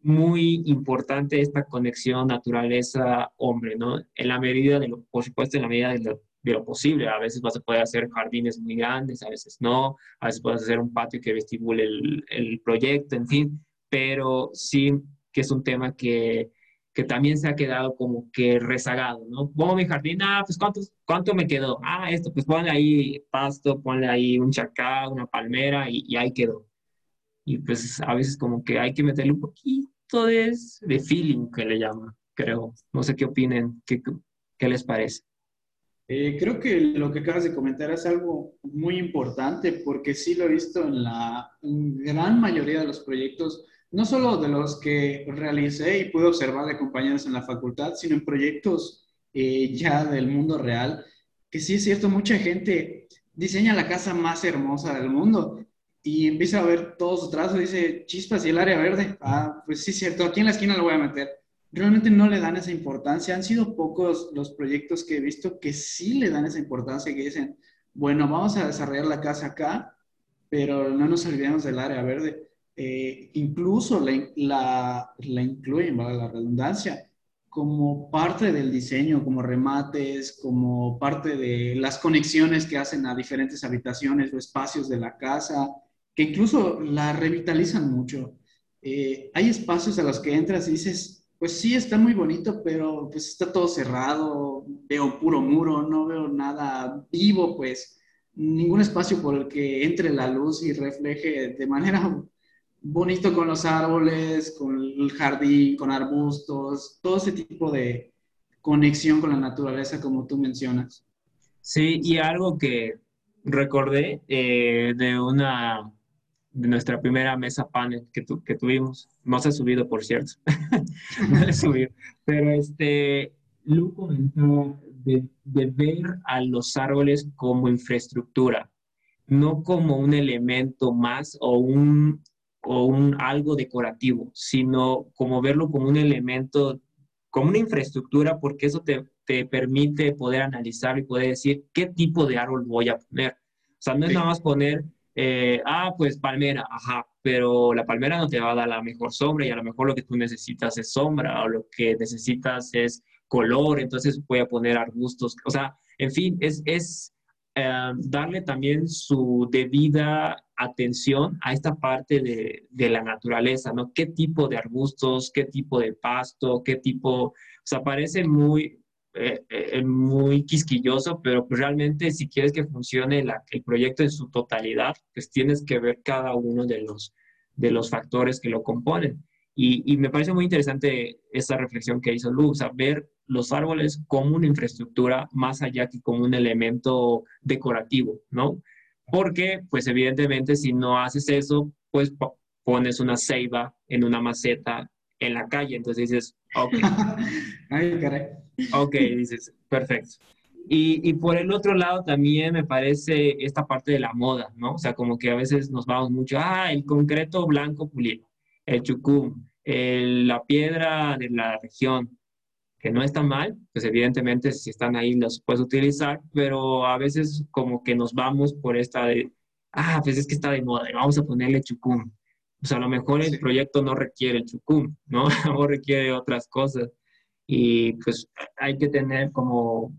muy importante esta conexión naturaleza-hombre, ¿no? En la medida de lo, por supuesto, en la medida de lo, de lo, posible. A veces vas a poder hacer jardines muy grandes, a veces no, a veces puedes hacer un patio que vestibule el, el proyecto, en fin pero sí que es un tema que, que también se ha quedado como que rezagado, ¿no? Pongo mi jardín, ah, pues ¿cuánto, ¿cuánto me quedó? Ah, esto, pues ponle ahí pasto, ponle ahí un chacá, una palmera y, y ahí quedó. Y pues a veces como que hay que meterle un poquito de, de feeling que le llama, creo. No sé qué opinen, qué, qué les parece. Eh, creo que lo que acabas de comentar es algo muy importante porque sí lo he visto en la gran mayoría de los proyectos no solo de los que realicé y pude observar de compañeros en la facultad, sino en proyectos eh, ya del mundo real, que sí es cierto, mucha gente diseña la casa más hermosa del mundo y empieza a ver todo su trazo dice, chispas y el área verde, ah, pues sí cierto, aquí en la esquina lo voy a meter. Realmente no le dan esa importancia. Han sido pocos los proyectos que he visto que sí le dan esa importancia, que dicen, bueno, vamos a desarrollar la casa acá, pero no nos olvidemos del área verde eh, incluso la, la, la incluyen, la redundancia, como parte del diseño, como remates, como parte de las conexiones que hacen a diferentes habitaciones o espacios de la casa, que incluso la revitalizan mucho. Eh, hay espacios a los que entras y dices, pues sí, está muy bonito, pero pues está todo cerrado, veo puro muro, no veo nada vivo, pues ningún espacio por el que entre la luz y refleje de manera bonito con los árboles, con el jardín, con arbustos, todo ese tipo de conexión con la naturaleza como tú mencionas. Sí, y algo que recordé eh, de una de nuestra primera mesa panel que, que tuvimos, no se ha subido por cierto, [LAUGHS] no le [LAUGHS] subido, pero este, Lu comentó de, de ver a los árboles como infraestructura, no como un elemento más o un o un algo decorativo, sino como verlo como un elemento, como una infraestructura, porque eso te, te permite poder analizar y poder decir qué tipo de árbol voy a poner. O sea, no es nada más poner, eh, ah, pues palmera, ajá, pero la palmera no te va a dar la mejor sombra y a lo mejor lo que tú necesitas es sombra o lo que necesitas es color, entonces voy a poner arbustos, o sea, en fin, es, es eh, darle también su debida atención a esta parte de, de, la naturaleza, ¿no? ¿Qué tipo de arbustos, qué tipo de pasto, qué tipo, o sea, parece muy, eh, eh, muy quisquilloso, pero pues realmente si quieres que funcione la, el proyecto en su totalidad, pues tienes que ver cada uno de los, de los factores que lo componen. Y, y me parece muy interesante esa reflexión que hizo Luz, o sea, ver los árboles como una infraestructura más allá que como un elemento decorativo, ¿no? Porque, pues evidentemente, si no haces eso, pues pones una ceiba en una maceta en la calle, entonces dices, ok. [LAUGHS] Ay, caray. Ok, dices, perfecto. Y, y, por el otro lado también me parece esta parte de la moda, ¿no? O sea, como que a veces nos vamos mucho, ah, el concreto blanco pulido, el chucum, la piedra de la región, que no está mal, pues evidentemente si están ahí los puedes utilizar, pero a veces como que nos vamos por esta de, ah, pues es que está de moda, vamos a ponerle chucum. O sea, a lo mejor el proyecto no requiere el chucum, ¿no? [LAUGHS] o requiere otras cosas. Y pues hay que tener como,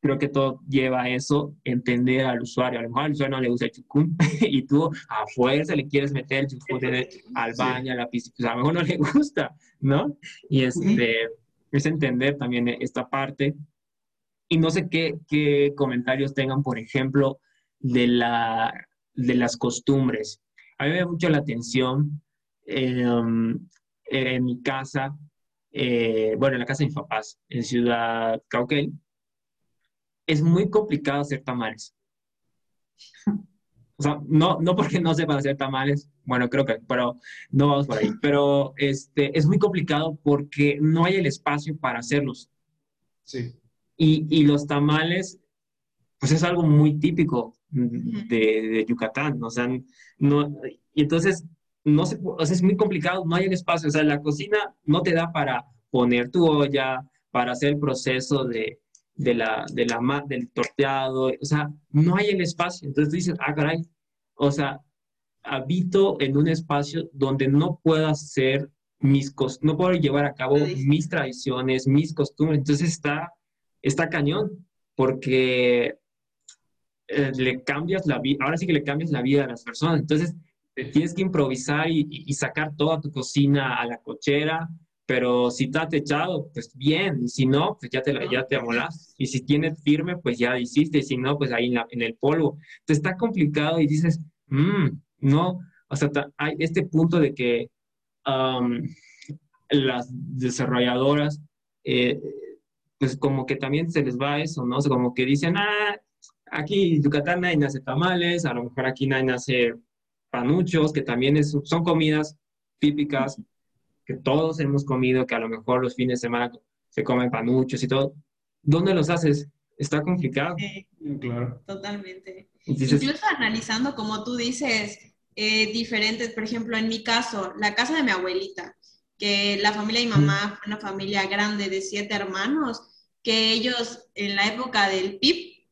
creo que todo lleva a eso, entender al usuario. A lo mejor al usuario no le gusta el chucum [LAUGHS] y tú a fuerza le quieres meter el chucum al baño, a la piscina, pues a lo mejor no le [LAUGHS] gusta, ¿no? Y este, es entender también esta parte. Y no sé qué, qué comentarios tengan, por ejemplo, de, la, de las costumbres. A mí me da mucho la atención em, en mi casa, eh, bueno, en la casa de mis papás, en Ciudad Cauquel, es muy complicado hacer tamales. O sea, no, no porque no sepan hacer tamales, bueno, creo que, pero no vamos por ahí. Pero este, es muy complicado porque no hay el espacio para hacerlos. Sí. Y, y los tamales, pues es algo muy típico de, de, Yucatán, o sea, no, y entonces, no se, o sea, es muy complicado, no hay el espacio, o sea, la cocina no te da para poner tu olla, para hacer el proceso de, de la, de la, del torteado, o sea, no hay el espacio. Entonces dices, ah, caray, o sea, habito en un espacio donde no puedo hacer mis no puedo llevar a cabo mis tradiciones, mis costumbres. Entonces está, está cañón, porque eh, le cambias la vida, ahora sí que le cambias la vida a las personas. Entonces tienes que improvisar y, y sacar toda tu cocina a la cochera, pero si está techado, pues bien, y si no, pues ya te, ya te amolás. Y si tiene firme, pues ya hiciste, y si no, pues ahí en, el polvo. Entonces está complicado y dices, mmm, no, o sea, hay este punto de que las desarrolladoras, eh, pues como que también se les va eso, ¿no? O sea, como que dicen, ah, aquí en Yucatán nadie nace tamales, a lo mejor aquí nadie nace panuchos, que también es, son comidas típicas que todos hemos comido, que a lo mejor los fines de semana se comen panuchos y todo. ¿Dónde los haces? Está complicado. Sí, claro. Totalmente. Incluso analizando, como tú dices, eh, diferentes, por ejemplo, en mi caso, la casa de mi abuelita, que la familia de mi mamá fue una familia grande de siete hermanos, que ellos en la época del PIB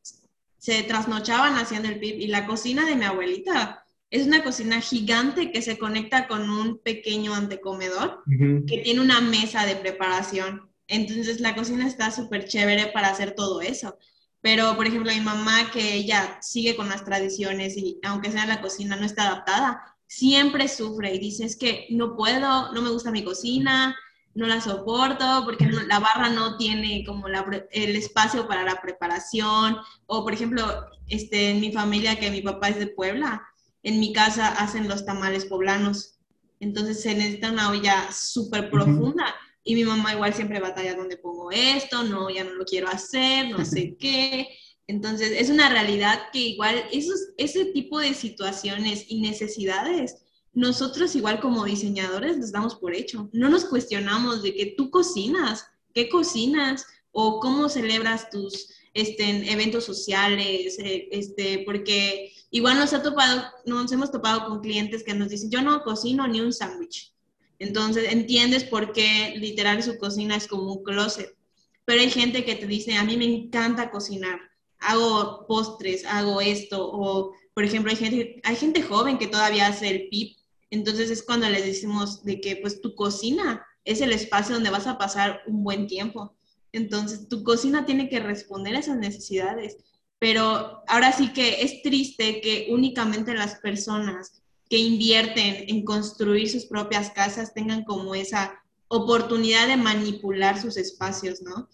se trasnochaban haciendo el PIB y la cocina de mi abuelita es una cocina gigante que se conecta con un pequeño antecomedor que tiene una mesa de preparación. Entonces la cocina está súper chévere para hacer todo eso. Pero, por ejemplo, mi mamá, que ella sigue con las tradiciones y aunque sea la cocina no está adaptada, siempre sufre y dice, es que no puedo, no me gusta mi cocina, no la soporto porque la barra no tiene como el espacio para la preparación. O, por ejemplo, este, en mi familia, que mi papá es de Puebla, en mi casa hacen los tamales poblanos. Entonces se necesita una olla súper profunda. Y mi mamá igual siempre batalla donde pongo esto, no, ya no lo quiero hacer, no sé qué. Entonces es una realidad que igual esos, ese tipo de situaciones y necesidades, nosotros igual como diseñadores les damos por hecho. No nos cuestionamos de que tú cocinas, qué cocinas o cómo celebras tus este, eventos sociales, eh, este, porque igual nos, ha topado, nos hemos topado con clientes que nos dicen, yo no cocino ni un sándwich. Entonces entiendes por qué literal su cocina es como un closet. Pero hay gente que te dice, a mí me encanta cocinar, hago postres, hago esto, o por ejemplo hay gente, hay gente joven que todavía hace el PIP, entonces es cuando les decimos de que pues tu cocina es el espacio donde vas a pasar un buen tiempo. Entonces tu cocina tiene que responder a esas necesidades. Pero ahora sí que es triste que únicamente las personas que invierten en construir sus propias casas tengan como esa oportunidad de manipular sus espacios, ¿no?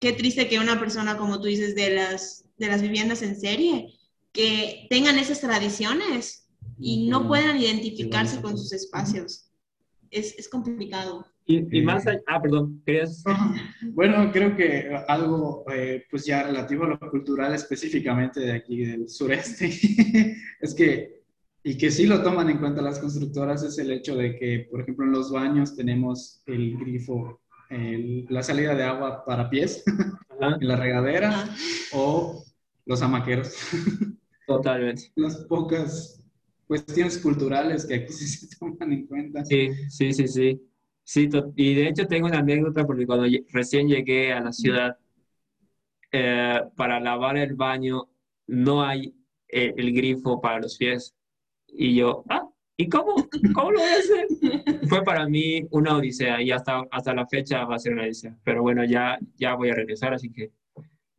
Qué triste que una persona, como tú dices, de las, de las viviendas en serie, que tengan esas tradiciones y no puedan identificarse con sus espacios. Es, es complicado. Y, y, más allá, ah, perdón, ¿querías? Bueno, creo que algo, eh, pues ya relativo a lo cultural específicamente de aquí del sureste, [LAUGHS] es que y que sí lo toman en cuenta las constructoras es el hecho de que, por ejemplo, en los baños tenemos el grifo, la salida de agua para pies en la regadera o los amaqueros. [LAUGHS] Totalmente. Las pocas cuestiones culturales que aquí sí se [LAUGHS] toman en cuenta. Sí, sí, sí, sí. Sí y de hecho tengo una anécdota porque cuando recién llegué a la ciudad, eh, para lavar el baño no hay eh, el grifo para los pies y yo, ah, ¿y cómo? ¿Cómo lo voy a hacer? [LAUGHS] Fue para mí una odisea y hasta, hasta la fecha va a ser una odisea. Pero bueno, ya, ya voy a regresar, así que...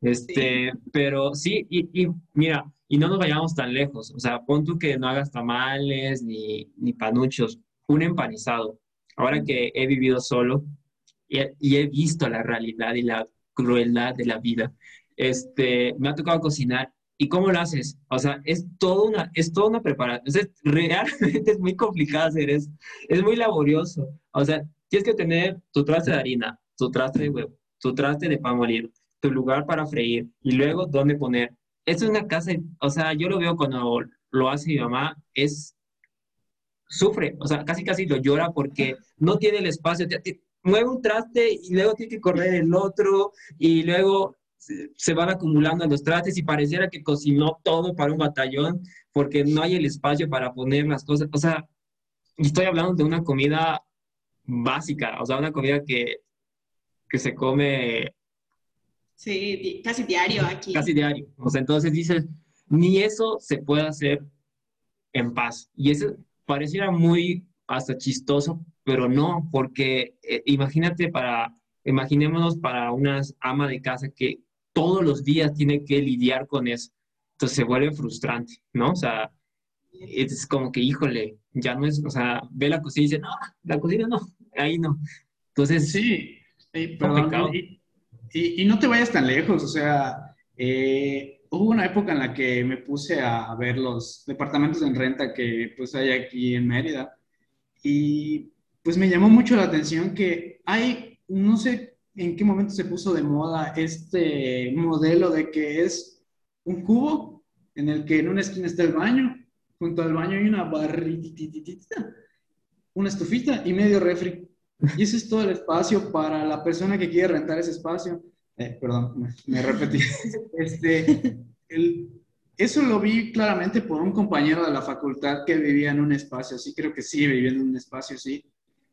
Este, pero sí, y, y, mira, y no nos vayamos tan lejos. O sea, pon tú que no hagas tamales ni, ni panuchos, un empanizado. Ahora que he vivido solo y, y, he visto la realidad y la crueldad de la vida, este, me ha tocado cocinar ¿Y cómo lo haces? O sea, es toda una, es toda una preparación. Es, [LAUGHS] realmente es muy complicado hacer eso. Es muy laborioso. O sea, tienes que tener tu traste de harina, tu traste de huevo, tu traste de pan molido, tu lugar para freír y luego dónde poner. Esto es una casa, o sea, yo lo veo cuando lo hace mi mamá, es, sufre, o sea, casi casi lo llora porque no tiene el espacio. Mueve un traste y luego tiene que correr el otro y luego se van acumulando los trastes y pareciera que cocinó todo para un batallón porque no hay el espacio para poner las cosas. O sea, estoy hablando de una comida básica, o sea, una comida que, que se come... Sí, casi diario aquí. Casi diario. O sea, entonces dices, ni eso se puede hacer en paz. Y eso pareciera muy hasta chistoso, pero no, porque eh, imagínate para, imaginémonos para una ama de casa que todos los días tiene que lidiar con eso. Entonces se vuelve frustrante, ¿no? O sea, es como que, híjole, ya no es, o sea, ve la cocina y dice, no, la cocina no, ahí no. Entonces, sí, perdón, y, y, no te vayas tan lejos, o sea, eh, hubo una época en la que me puse a ver los departamentos en renta que pues hay aquí en Mérida y pues me llamó mucho la atención que hay, no sé en qué momento se puso de moda este modelo de que es un cubo en el que en una esquina está el baño, junto al baño hay una barritita, una estufita y medio refri. Y ese es todo el espacio para la persona que quiere rentar ese espacio. Eh, perdón, me, repetí. [LAUGHS] Este, eso lo vi claramente por un compañero de la facultad que vivía en un espacio así, creo que sí, viviendo en un espacio así.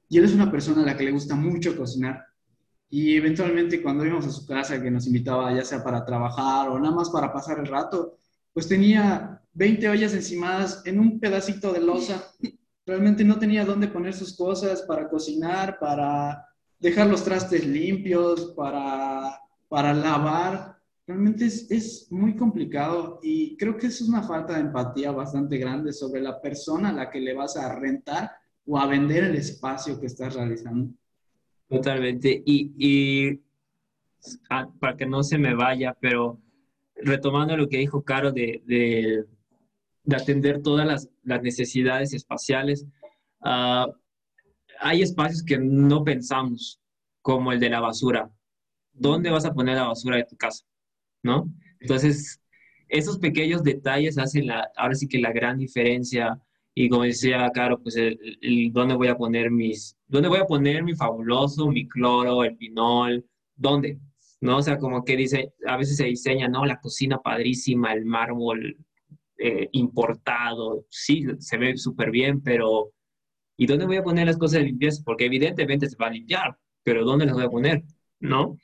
Y él es una persona a la que le gusta mucho cocinar. Y eventualmente cuando íbamos a su casa, que nos invitaba ya sea para trabajar o nada más para pasar el rato, pues tenía 20 ollas encimadas en un pedacito de losa. Realmente no tenía dónde poner sus cosas para cocinar, para dejar los trastes limpios, para, para lavar. Realmente es, es muy complicado y creo que eso es una falta de empatía bastante grande sobre la persona a la que le vas a rentar o a vender el espacio que estás realizando. Totalmente. Y, y ah, para que no se me vaya, pero retomando lo que dijo Caro de, de, de atender todas las, las necesidades espaciales, uh, hay espacios que no pensamos, como el de la basura. ¿Dónde vas a poner la basura de tu casa? ¿No? Entonces, esos pequeños detalles hacen la, ahora sí que la gran diferencia y como decía Caro, pues el, dónde voy a poner mis, dónde voy a poner mi fabuloso, mi cloro, el pinol, dónde, ¿no? O sea, como que dice, a veces se diseña, ¿no? La cocina padrísima, el mármol eh, importado, sí, se ve súper bien, pero ¿y dónde voy a poner las cosas de limpieza? Porque evidentemente se va a limpiar, pero ¿dónde las voy a poner? ¿No?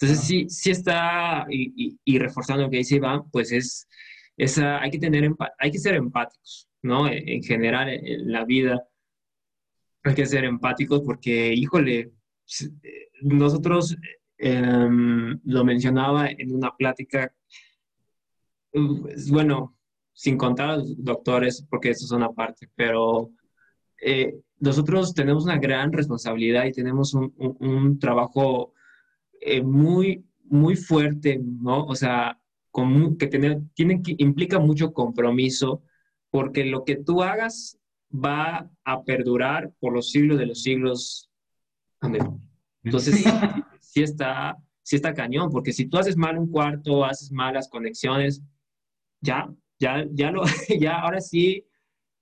Entonces sí, sí está, y, y, reforzando lo que dice Iván, pues es, esa, hay, que tener, hay que ser empáticos, ¿no? En general, en la vida, hay que ser empáticos porque, híjole, nosotros em, lo mencionaba en una plática, mm, bueno, sin contar a los doctores, porque eso es una parte, pero eh, nosotros tenemos una gran responsabilidad y tenemos un, un, trabajo eh, muy, muy fuerte, ¿no? O sea, con, que, tener, tiene que implica mucho compromiso, porque lo que tú hagas va a perdurar por los siglos de los siglos. Entonces, sí está, sí está cañón, porque si tú haces mal un cuarto, haces malas conexiones, ya, ya, ya lo, [LAUGHS] ya ahora sí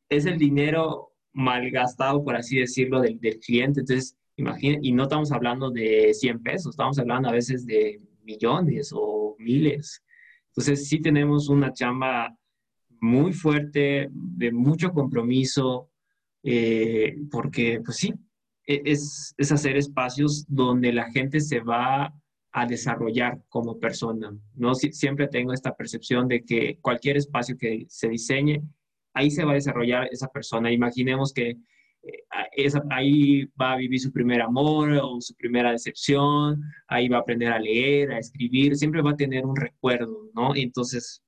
es el dinero malgastado, por así decirlo, del, del cliente. Entonces, imagínate, y no estamos hablando de 100 pesos, estamos hablando a veces de millones o miles. Entonces, sí tenemos una chamba muy fuerte, de mucho compromiso, eh, porque, pues sí, e, es, es hacer espacios donde la gente se va a desarrollar como persona. ¿no? siempre tengo esta percepción de que cualquier espacio que se diseñe, ahí se va a desarrollar esa persona. Imaginemos que eh, ahí va a vivir su primer amor o su primera decepción, ahí va a aprender a leer, a escribir, siempre va a tener un recuerdo, ¿no? entonces,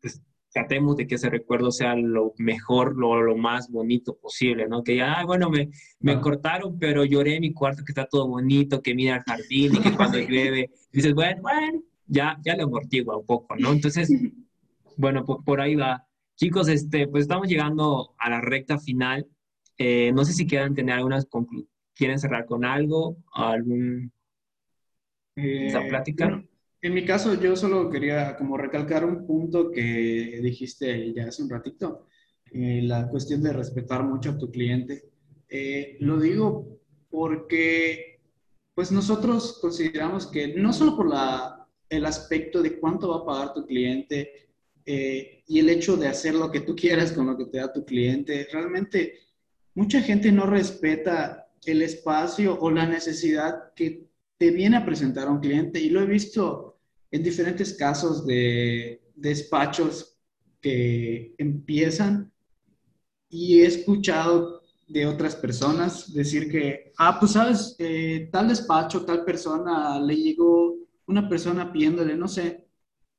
pues, tratemos de que ese recuerdo sea lo mejor, lo, lo más bonito posible, ¿no? Que ya, bueno, me, me cortaron, pero lloré en mi cuarto que está todo bonito, que mira el jardín y que cuando [LAUGHS] llueve, dices, bueno, bueno, ya, ya lo amortigua un poco, ¿no? Entonces, [LAUGHS] bueno, por, por ahí va. Chicos, este, pues estamos llegando a la recta final. Eh, no sé si quieran tener algunas. ¿Quieren cerrar con algo? ¿Algún... Eh, plática? En mi caso, yo solo quería como recalcar un punto que dijiste ya hace un ratito, eh, la cuestión de respetar mucho a tu cliente. Lo digo porque, pues nosotros consideramos que no solo por la, el aspecto de cuánto va a pagar tu cliente y el hecho de hacer lo que tú quieras con lo que te da tu cliente, realmente mucha gente no respeta el espacio o la necesidad que te viene a presentar un cliente. Y lo he visto en diferentes casos de despachos que empiezan y he escuchado de otras personas decir que, ah, pues sabes, eh, tal despacho, tal persona, le llegó una persona pidiéndole, no sé,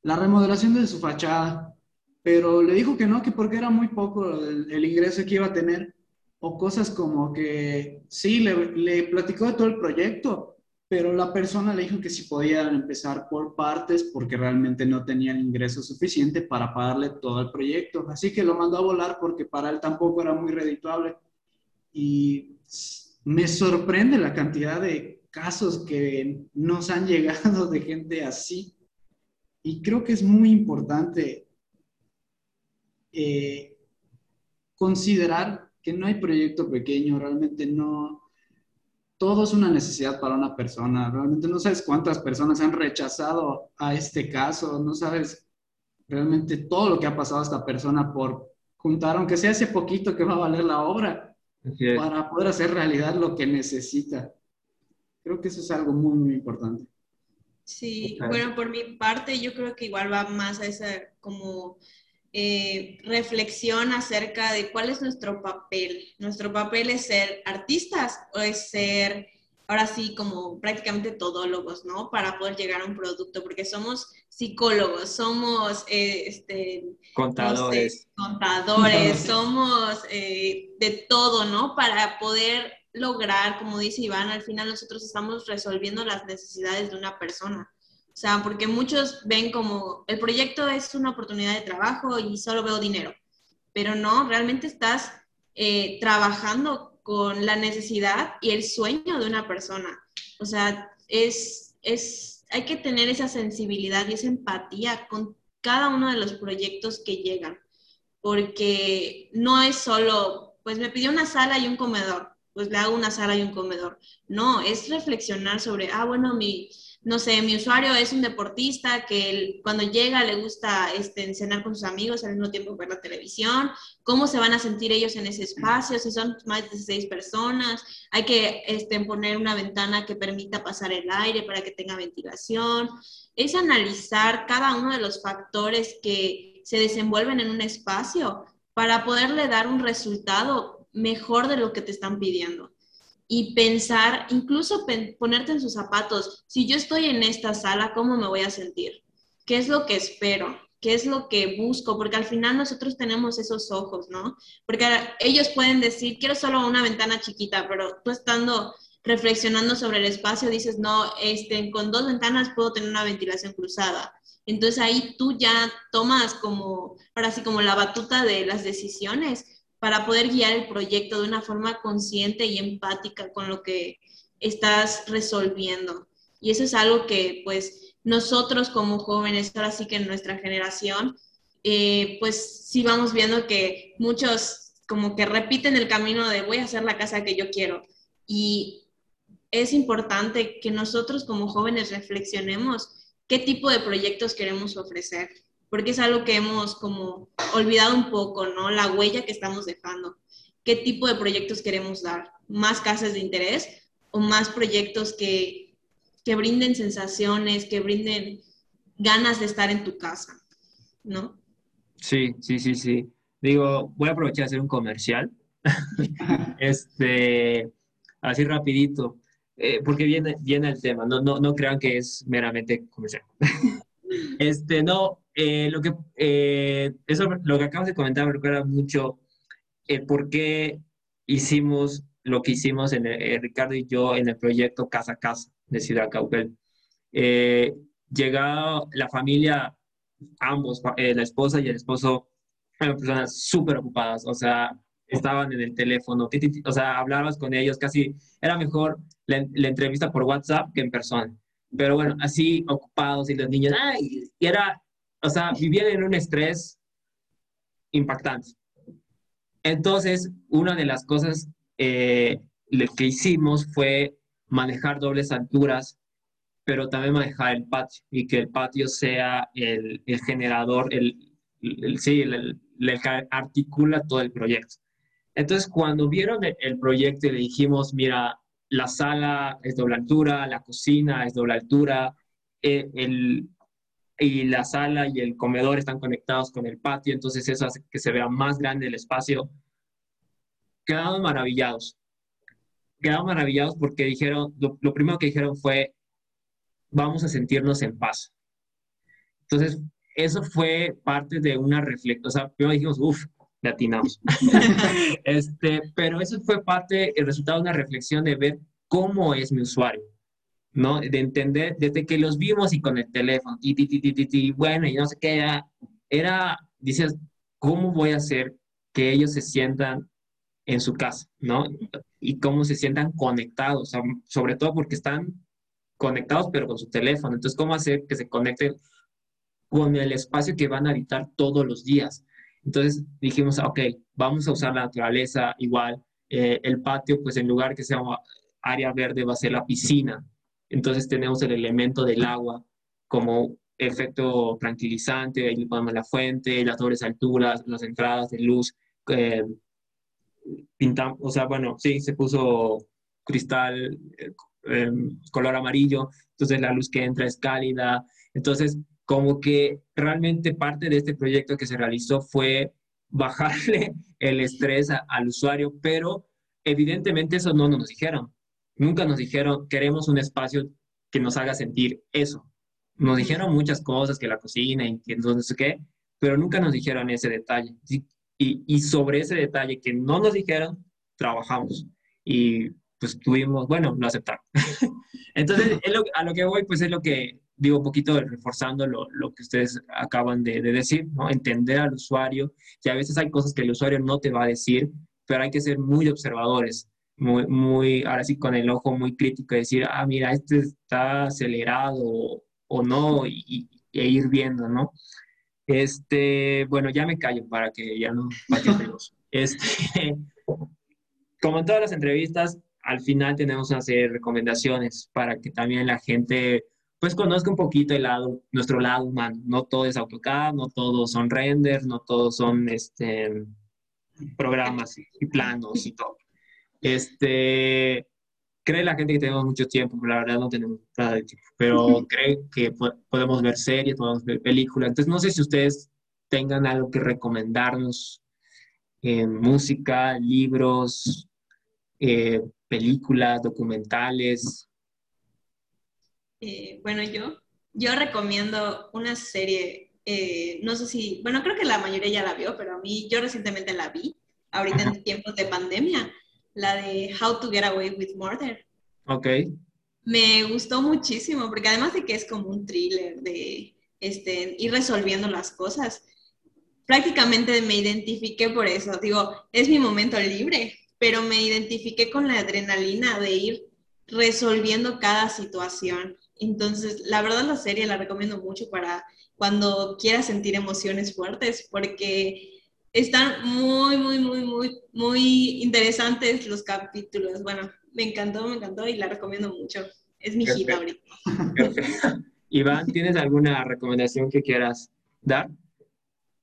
la remodelación de su fachada, pero le dijo que no, que porque era muy poco el ingreso que iba a tener, o cosas como que sí, le, le platicó de todo el proyecto, pero la persona le dijo que si podían empezar por partes porque realmente no tenía el ingreso suficiente para pagarle todo el proyecto. Así que lo mandó a volar porque para él tampoco era muy redituable. Y me sorprende la cantidad de casos que nos han llegado de gente así. Y creo que es muy importante eh, considerar que no hay proyecto pequeño, realmente no, todo es una necesidad para una persona. Realmente no sabes cuántas personas han rechazado a este caso, no sabes realmente todo lo que ha pasado a esta persona por juntar, aunque sea ese poquito que va a valer la obra, para poder hacer realidad lo que necesita. Creo que eso es algo muy, muy importante. Sí, bueno, por mi parte yo creo que igual va más a esa como eh, reflexión acerca de cuál es nuestro papel. ¿Nuestro papel es ser artistas o es ser, ahora sí, como prácticamente todólogos, ¿no? Para poder llegar a un producto, porque somos psicólogos, somos eh, este, contadores, contadores [LAUGHS] somos eh, de todo, ¿no? Para poder lograr, como dice Iván, al final nosotros estamos resolviendo las necesidades de una persona. O sea, porque muchos ven como el proyecto es una oportunidad de trabajo y solo veo dinero, pero no, realmente estás eh, trabajando con la necesidad y el sueño de una persona. O sea, es, es, hay que tener esa sensibilidad y esa empatía con cada uno de los proyectos que llegan, porque no es solo, pues me pidió una sala y un comedor, pues le hago una sala y un comedor. No, es reflexionar sobre, ah, bueno, mi, no sé, mi usuario es un deportista que cuando llega le gusta este, cenar con sus amigos al mismo tiempo ver la televisión, cómo se van a sentir ellos en ese espacio, si son más de seis personas, hay que este, poner una ventana que permita pasar el aire para que tenga ventilación, es analizar cada uno de los factores que se desenvuelven en un espacio para poderle dar un resultado mejor de lo que te están pidiendo y pensar, incluso ponerte en sus zapatos, si yo estoy en esta sala, ¿cómo me voy a sentir? ¿Qué es lo que espero? qué es lo que busco, porque al final nosotros tenemos esos ojos, ¿no? Porque ellos pueden decir, quiero solo una ventana chiquita, pero tú estando reflexionando sobre el espacio dices, no, este, con dos ventanas puedo tener una ventilación cruzada. Entonces ahí tú ya tomas como, ahora sí, como la batuta de las decisiones para poder guiar el proyecto de una forma consciente y empática con lo que estás resolviendo. Y eso es algo que pues nosotros como jóvenes, ahora sí que en nuestra generación, eh, pues sí vamos viendo que muchos como que repiten el camino de voy a hacer la casa que yo quiero. Y es importante que nosotros como jóvenes reflexionemos qué tipo de proyectos queremos ofrecer, porque es algo que hemos como olvidado un poco, ¿no? La huella que estamos dejando. ¿Qué tipo de proyectos queremos dar? ¿Más casas de interés o más proyectos que, que brinden sensaciones, que brinden ganas de estar en tu casa, ¿no? Sí, sí, sí, sí. Digo, voy a aprovechar de hacer un comercial. [LAUGHS] este, así rapidito. Eh, porque viene, viene el tema, no, no, no crean que es meramente comercial. [LAUGHS] este, no, eh, lo que, eh, eso, lo que acabas de comentar me recuerda mucho el por qué hicimos lo que hicimos en Ricardo y yo en el proyecto Casa a Casa de Ciudad Cauquel. llegado la familia, ambos, la esposa y el esposo, eran personas súper ocupadas, o sea, estaban en el teléfono, o sea, hablabas con ellos, casi era mejor la, entrevista por WhatsApp que en persona. Pero bueno, así ocupados y los niños, ay, y era, o sea, vivían en un estrés impactante. Entonces, una de las cosas eh, que hicimos fue manejar dobles alturas, pero también manejar el patio y que el patio sea el, el generador, el, el sí, el, el, que articula todo el proyecto. Entonces, cuando vieron el, proyecto y le dijimos, mira, la sala es doble altura, la cocina es doble altura, eh, el, y la sala y el comedor están conectados con el patio, entonces eso hace que se vea más grande el espacio. Quedamos maravillados. Quedamos maravillados porque dijeron, lo, lo primero que dijeron fue, vamos a sentirnos en paz. Entonces, eso fue parte de una reflexión. O sea, primero dijimos, uff, latinamos. [LAUGHS] este, pero eso fue parte, el resultado de una reflexión de ver cómo es mi usuario, ¿no? De entender, desde que los vimos y con el teléfono, y, bueno, y no sé qué, era, era, dices, ¿cómo voy a hacer que ellos se sientan en su casa, ¿no? Y cómo se sientan conectados, sobre todo porque están conectados, pero con su teléfono. Entonces, ¿cómo hacer que se conecten con el espacio que van a habitar todos los días? Entonces dijimos, ok, vamos a usar la naturaleza igual. Eh, el patio, pues en lugar que sea área verde, va a ser la piscina. Entonces tenemos el elemento del agua como efecto tranquilizante, ahí ponemos la fuente, las dobles alturas, las entradas de luz. Eh, pintamos, o sea, bueno, sí, se puso cristal eh, color amarillo, entonces la luz que entra es cálida. Entonces, como que realmente parte de este proyecto que se realizó fue bajarle [LAUGHS] el estrés al usuario, pero evidentemente eso no nos dijeron. Nunca nos dijeron, queremos un espacio que nos haga sentir eso. Nos dijeron muchas cosas, que la cocina y que no qué, pero nunca nos dijeron ese detalle. Y, sobre ese detalle que no nos dijeron, trabajamos. Y pues tuvimos, bueno, lo aceptaron. [LAUGHS] Entonces, a lo que voy, pues es lo que digo, un poquito reforzando lo, lo que ustedes acaban de, de, decir, ¿no? Entender al usuario, que a veces hay cosas que el usuario no te va a decir, pero hay que ser muy observadores, muy, muy, ahora sí con el ojo muy crítico, decir, ah, mira, este está acelerado o, no, y, e ir viendo, ¿no? Este, bueno, ya me callo para que ya no [LAUGHS] Este, como en todas las entrevistas, al final tenemos una serie de recomendaciones para que también la gente pues conozca un poquito el lado, nuestro lado humano. No todo es AutoCAD, no todos son renders, no todos son este, programas y planos y todo. Este, cree la gente que tenemos mucho tiempo, pero la verdad no tenemos nada de tiempo, pero cree que podemos ver series, podemos ver películas. Entonces, no sé si ustedes tengan algo que recomendarnos en música, libros, eh, películas, documentales, eh, bueno, yo, yo recomiendo una serie eh, no sé si, bueno, creo que la mayoría ya la vio, pero a mí, yo recientemente la vi, ahorita en tiempos de pandemia, la de How to Get Away with Murder. Ok. Me gustó muchísimo, porque además de que es como un thriller de este, ir resolviendo las cosas, prácticamente me identifiqué por eso. Digo, es mi momento libre, pero me identifiqué con la adrenalina de ir resolviendo cada situación. Entonces, la verdad la serie la recomiendo mucho para cuando quieras sentir emociones fuertes, porque están muy, muy, muy, muy, muy interesantes los capítulos. Bueno, me encantó, me encantó y la recomiendo mucho. Es mi hijita ahorita. Iván, ¿tienes alguna recomendación que quieras dar?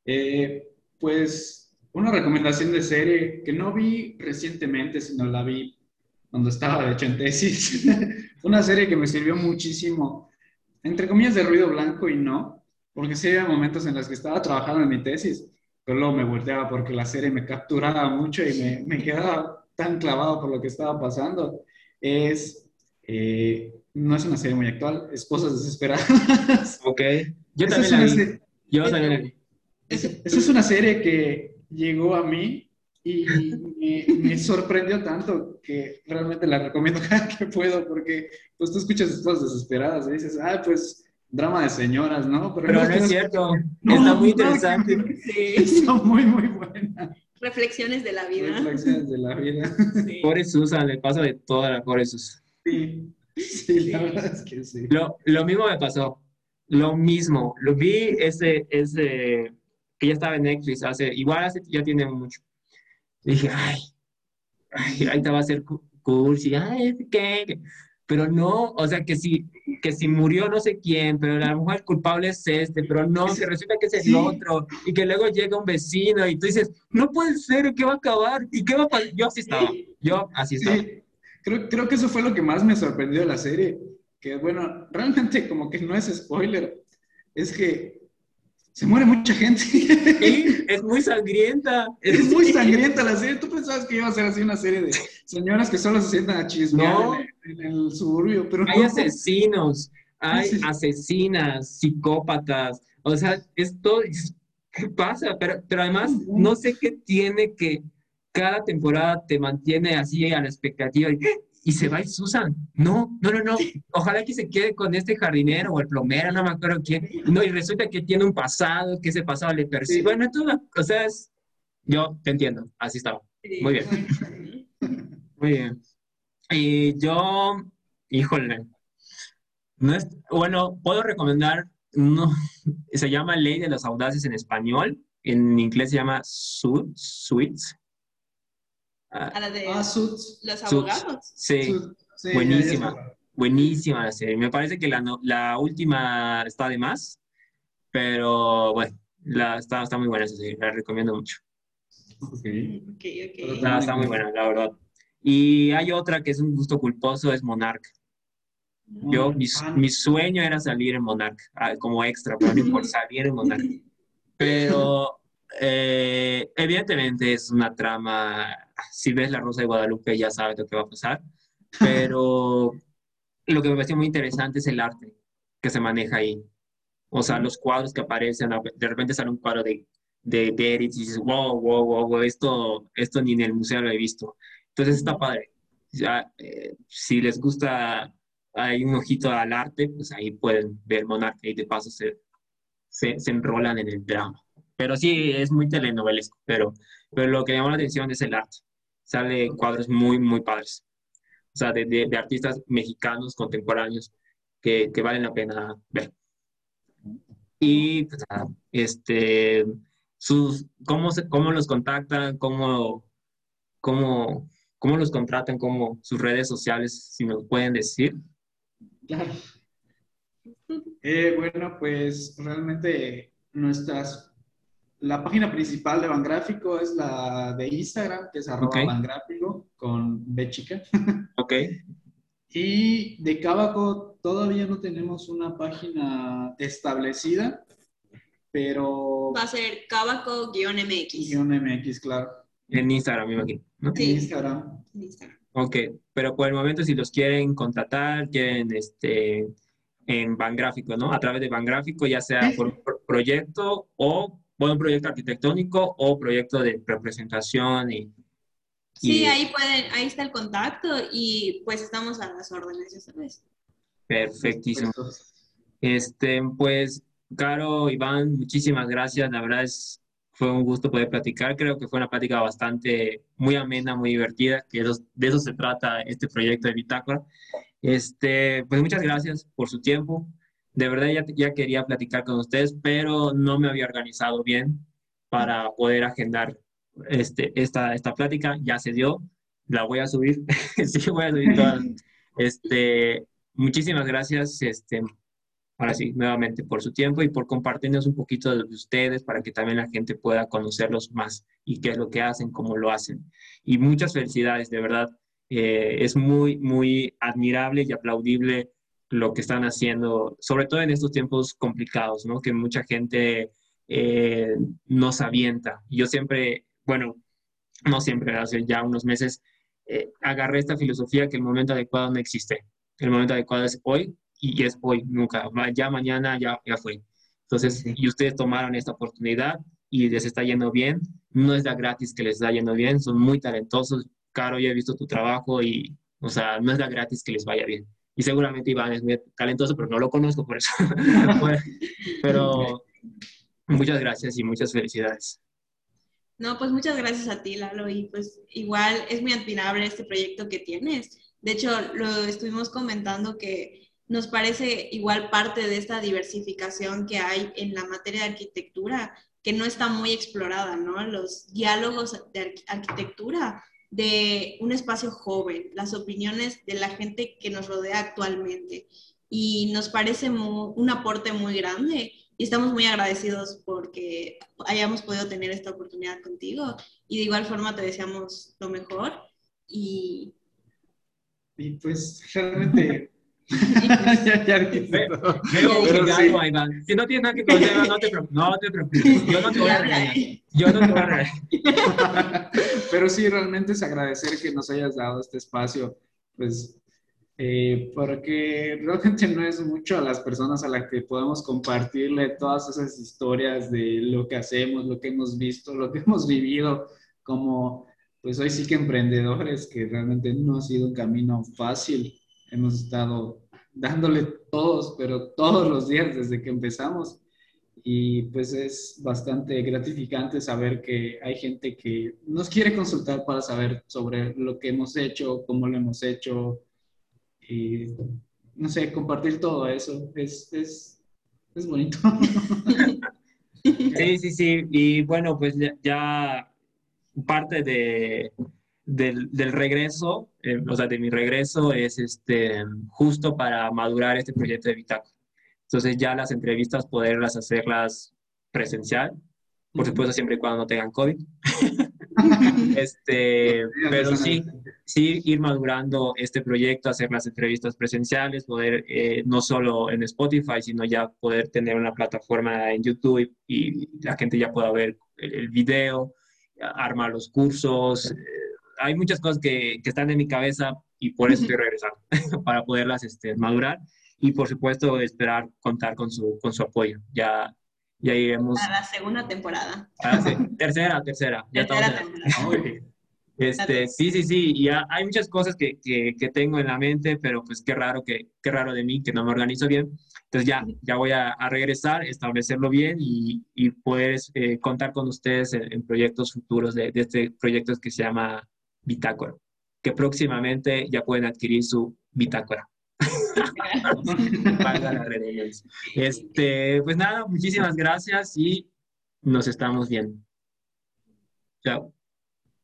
Eh, pues una recomendación de serie que no vi recientemente, sino la vi cuando estaba de hecho en tesis. [LAUGHS] una serie que me sirvió muchísimo, entre comillas de ruido blanco y no, porque sí había momentos en los que estaba trabajando en mi tesis, pero luego me volteaba porque la serie me capturaba mucho y me, me quedaba tan clavado por lo que estaba pasando. Es, eh, no es una serie muy actual, Esposas Desesperadas. [LAUGHS] Ok, yo también la vi. Yo también la vi. Esa es una serie que llegó a mí y me, sorprendió tanto que realmente la recomiendo [LAUGHS] cada que puedo porque pues tú escuchas Esposas Desesperadas y dices, ah, pues drama de señoras, ¿no? Pero, no, es cierto, está muy interesante. Sí. [LAUGHS] Está muy, muy buena. Reflexiones de la vida. Reflexiones de la vida. Sí. Pobre Susan, le pasa de toda la pobre Susan. Sí. sí, la verdad es que sí. Lo, lo mismo me pasó, lo mismo. Lo vi ese, ese, que ya estaba en Netflix hace, igual hace, ya tiene mucho. dije, ay, ay, ahí te va a hacer cursi, ay, ¿qué? Pero no, o sea, que si, que si murió no sé quién, pero a lo mejor el culpable es este, pero no, que resulta que es el otro, y que luego llega un vecino y tú dices, no puede ser, ¿qué va a acabar? ¿Y qué va a pasar? Yo así estaba, yo así estaba. Creo, creo que eso fue lo que más me sorprendió de la serie, que bueno, realmente como que no es spoiler, es que se muere mucha gente. Sí, es muy sangrienta. Es muy sangrienta la serie. Tú pensabas que iba a ser así una serie de señoras que solo se sientan a chismear No. en, el, en el suburbio, pero Hay no. asesinos, hay Sí. asesinas, psicópatas, o sea, esto, ¿qué pasa? Pero, pero además, no sé qué tiene que cada temporada te mantiene así a la expectativa y, y se va y Susan. No, no, no, no. Ojalá que se quede con este jardinero o el plomero, no me acuerdo quién. No, y resulta que tiene un pasado, que ese pasado le persigue. Sí. Bueno, entonces, o sea, es- yo te entiendo, así estaba. Muy bien. Muy bien. Y yo, híjole, no es, bueno, puedo recomendar, uno, se llama Ley de los Audaces en español, en inglés se llama Su- Suits. Ah, A la de Ah, Suits. los Suits. abogados. sí, Suits. Sí, buenísima. buenísima la serie. Me parece que la, la última está de más, pero bueno, la, está, está muy buena esa serie, la recomiendo mucho. Ok. Ok, ok. Está, está muy buena, la verdad. Y hay otra que es un gusto culposo, es Monarch. Yo, mi, Ah, mi sueño era salir en Monarch, ah, como extra, por [LAUGHS] salir en Monarch. Pero eh, evidentemente es una trama, si ves La Rosa de Guadalupe ya sabes lo que va a pasar, pero lo que me pareció muy interesante es el arte que se maneja ahí. O sea, los cuadros que aparecen, de repente sale un cuadro de, de, de Eritz y dices, wow, wow, wow, esto, esto ni en el museo lo he visto. Entonces está padre. Ya, eh, si les gusta, hay un ojito al arte, pues ahí pueden ver Monarca y de paso se, se, se enrolan en el drama. Pero sí, es muy telenovelesco, pero, pero lo que llama la atención es el arte. Sale cuadros muy, muy padres. O sea, de, de, artistas mexicanos contemporáneos que, que valen la pena ver. Y pues, este, sus, cómo, se, cómo los contactan, cómo, cómo, cómo los contratan, cómo sus redes sociales, si lo pueden decir. Claro. Eh, bueno, pues realmente nuestras, la página principal de Bangráfico es la de Instagram, que es arroba Ok. Bangráfico con B chica. [LAUGHS] ¿Ok? Y de Cábaco todavía no tenemos una página establecida, pero Va a ser Cabaco-MX. guion MX, claro. En Instagram, me imagino. ¿no? En Sí. Instagram. en Instagram. Ok, pero por el momento si los quieren contratar, quieren este, en Bangráfico, ¿no? A través de Bangráfico, ya sea por, por, proyecto o, bueno, un proyecto arquitectónico o proyecto de representación y... Sí, ahí pueden, ahí está el contacto y pues estamos a las órdenes, ya sabes. Perfectísimo. Este, pues, Caro, Iván, muchísimas gracias. La verdad es, fue un gusto poder platicar. Creo que fue una plática bastante, muy amena, muy divertida, que de eso se trata este proyecto de Bitácora. Este, pues muchas gracias por su tiempo. De verdad ya, ya quería platicar con ustedes, pero no me había organizado bien para poder agendar este, esta, esta plática. Ya se dio, la voy a subir. [LAUGHS] sí, voy a subir todas. [LAUGHS] Este, muchísimas gracias, este, ahora sí, nuevamente por su tiempo y por compartirnos un poquito de ustedes para que también la gente pueda conocerlos más y qué es lo que hacen, cómo lo hacen. Y muchas felicidades, de verdad. Eh, es muy, muy admirable y aplaudible lo que están haciendo, sobre todo en estos tiempos complicados, ¿no? Que mucha gente eh, nos avienta. Yo siempre, bueno, no siempre, hace ya unos meses, eh, agarré esta filosofía que el momento adecuado no existe. El momento adecuado es hoy y es hoy, nunca. Ya mañana ya, ya fue. Entonces, y ustedes tomaron esta oportunidad y les está yendo bien. No es la gratis que les está yendo bien, son muy talentosos. Caro, ya he visto tu trabajo y, o sea, no es la gratis que les vaya bien. Y seguramente Iván es muy talentoso, pero no lo conozco por eso. [LAUGHS] pero muchas gracias y muchas felicidades. No, pues muchas gracias a ti, Lalo. Y pues igual es muy admirable este proyecto que tienes. De hecho, lo estuvimos comentando que nos parece igual parte de esta diversificación que hay en la materia de arquitectura, que no está muy explorada, ¿no? Los diálogos de arquitectura de un espacio joven, las opiniones de la gente que nos rodea actualmente. Y nos parece un aporte muy grande y estamos muy agradecidos porque hayamos podido tener esta oportunidad contigo. Y de igual forma te deseamos lo mejor. Y, y pues realmente ya, ya [LAUGHS] Veo Si no tienes nada que contar, no te preocupes. No te preocupes. Yo no te voy a regañar. Yo no te voy a regañar. [LAUGHS] Pero sí, realmente es agradecer que nos hayas dado este espacio, pues, eh, porque realmente no es mucho a las personas a las que podemos compartirle todas esas historias de lo que hacemos, lo que hemos visto, lo que [LAUGHS] hemos vivido como, pues hoy sí que emprendedores, que realmente no ha sido un camino fácil hemos estado dándole todos, pero todos los días desde que empezamos. Y pues es bastante gratificante saber que hay gente que nos quiere consultar para saber sobre lo que hemos hecho, cómo lo hemos hecho. Y no sé, compartir todo eso es, es, es bonito. Sí, sí, sí. Y bueno, pues ya parte de, del, del regreso, eh, o sea, de mi regreso es este, justo para madurar este proyecto de Bitácora. Entonces ya las entrevistas poderlas hacerlas presencial, por supuesto siempre y cuando no tengan COVID. [LAUGHS] este, pero sí, sí ir madurando este proyecto, hacer las entrevistas presenciales, poder eh, no solo en Spotify, sino ya poder tener una plataforma en YouTube y, la gente ya pueda ver el, el video, armar los cursos, hay muchas cosas que, que, están en mi cabeza y por eso estoy regresando, [LAUGHS] para poderlas este, madurar y por supuesto esperar contar con su, con su apoyo. Ya, ya iremos. A la segunda temporada. A tercera, tercera. Ya tercera temporada. Este, sí, sí, sí, y hay muchas cosas que, que, que, tengo en la mente, pero pues qué raro, que, qué raro de mí que no me organizo bien. Entonces ya, ya voy a, a regresar, establecerlo bien y, y poder eh, contar con ustedes en, en proyectos futuros de, de, este proyecto que se llama bitácora, que próximamente ya pueden adquirir su bitácora. [LAUGHS] este, pues nada, muchísimas gracias y nos estamos viendo. Chao.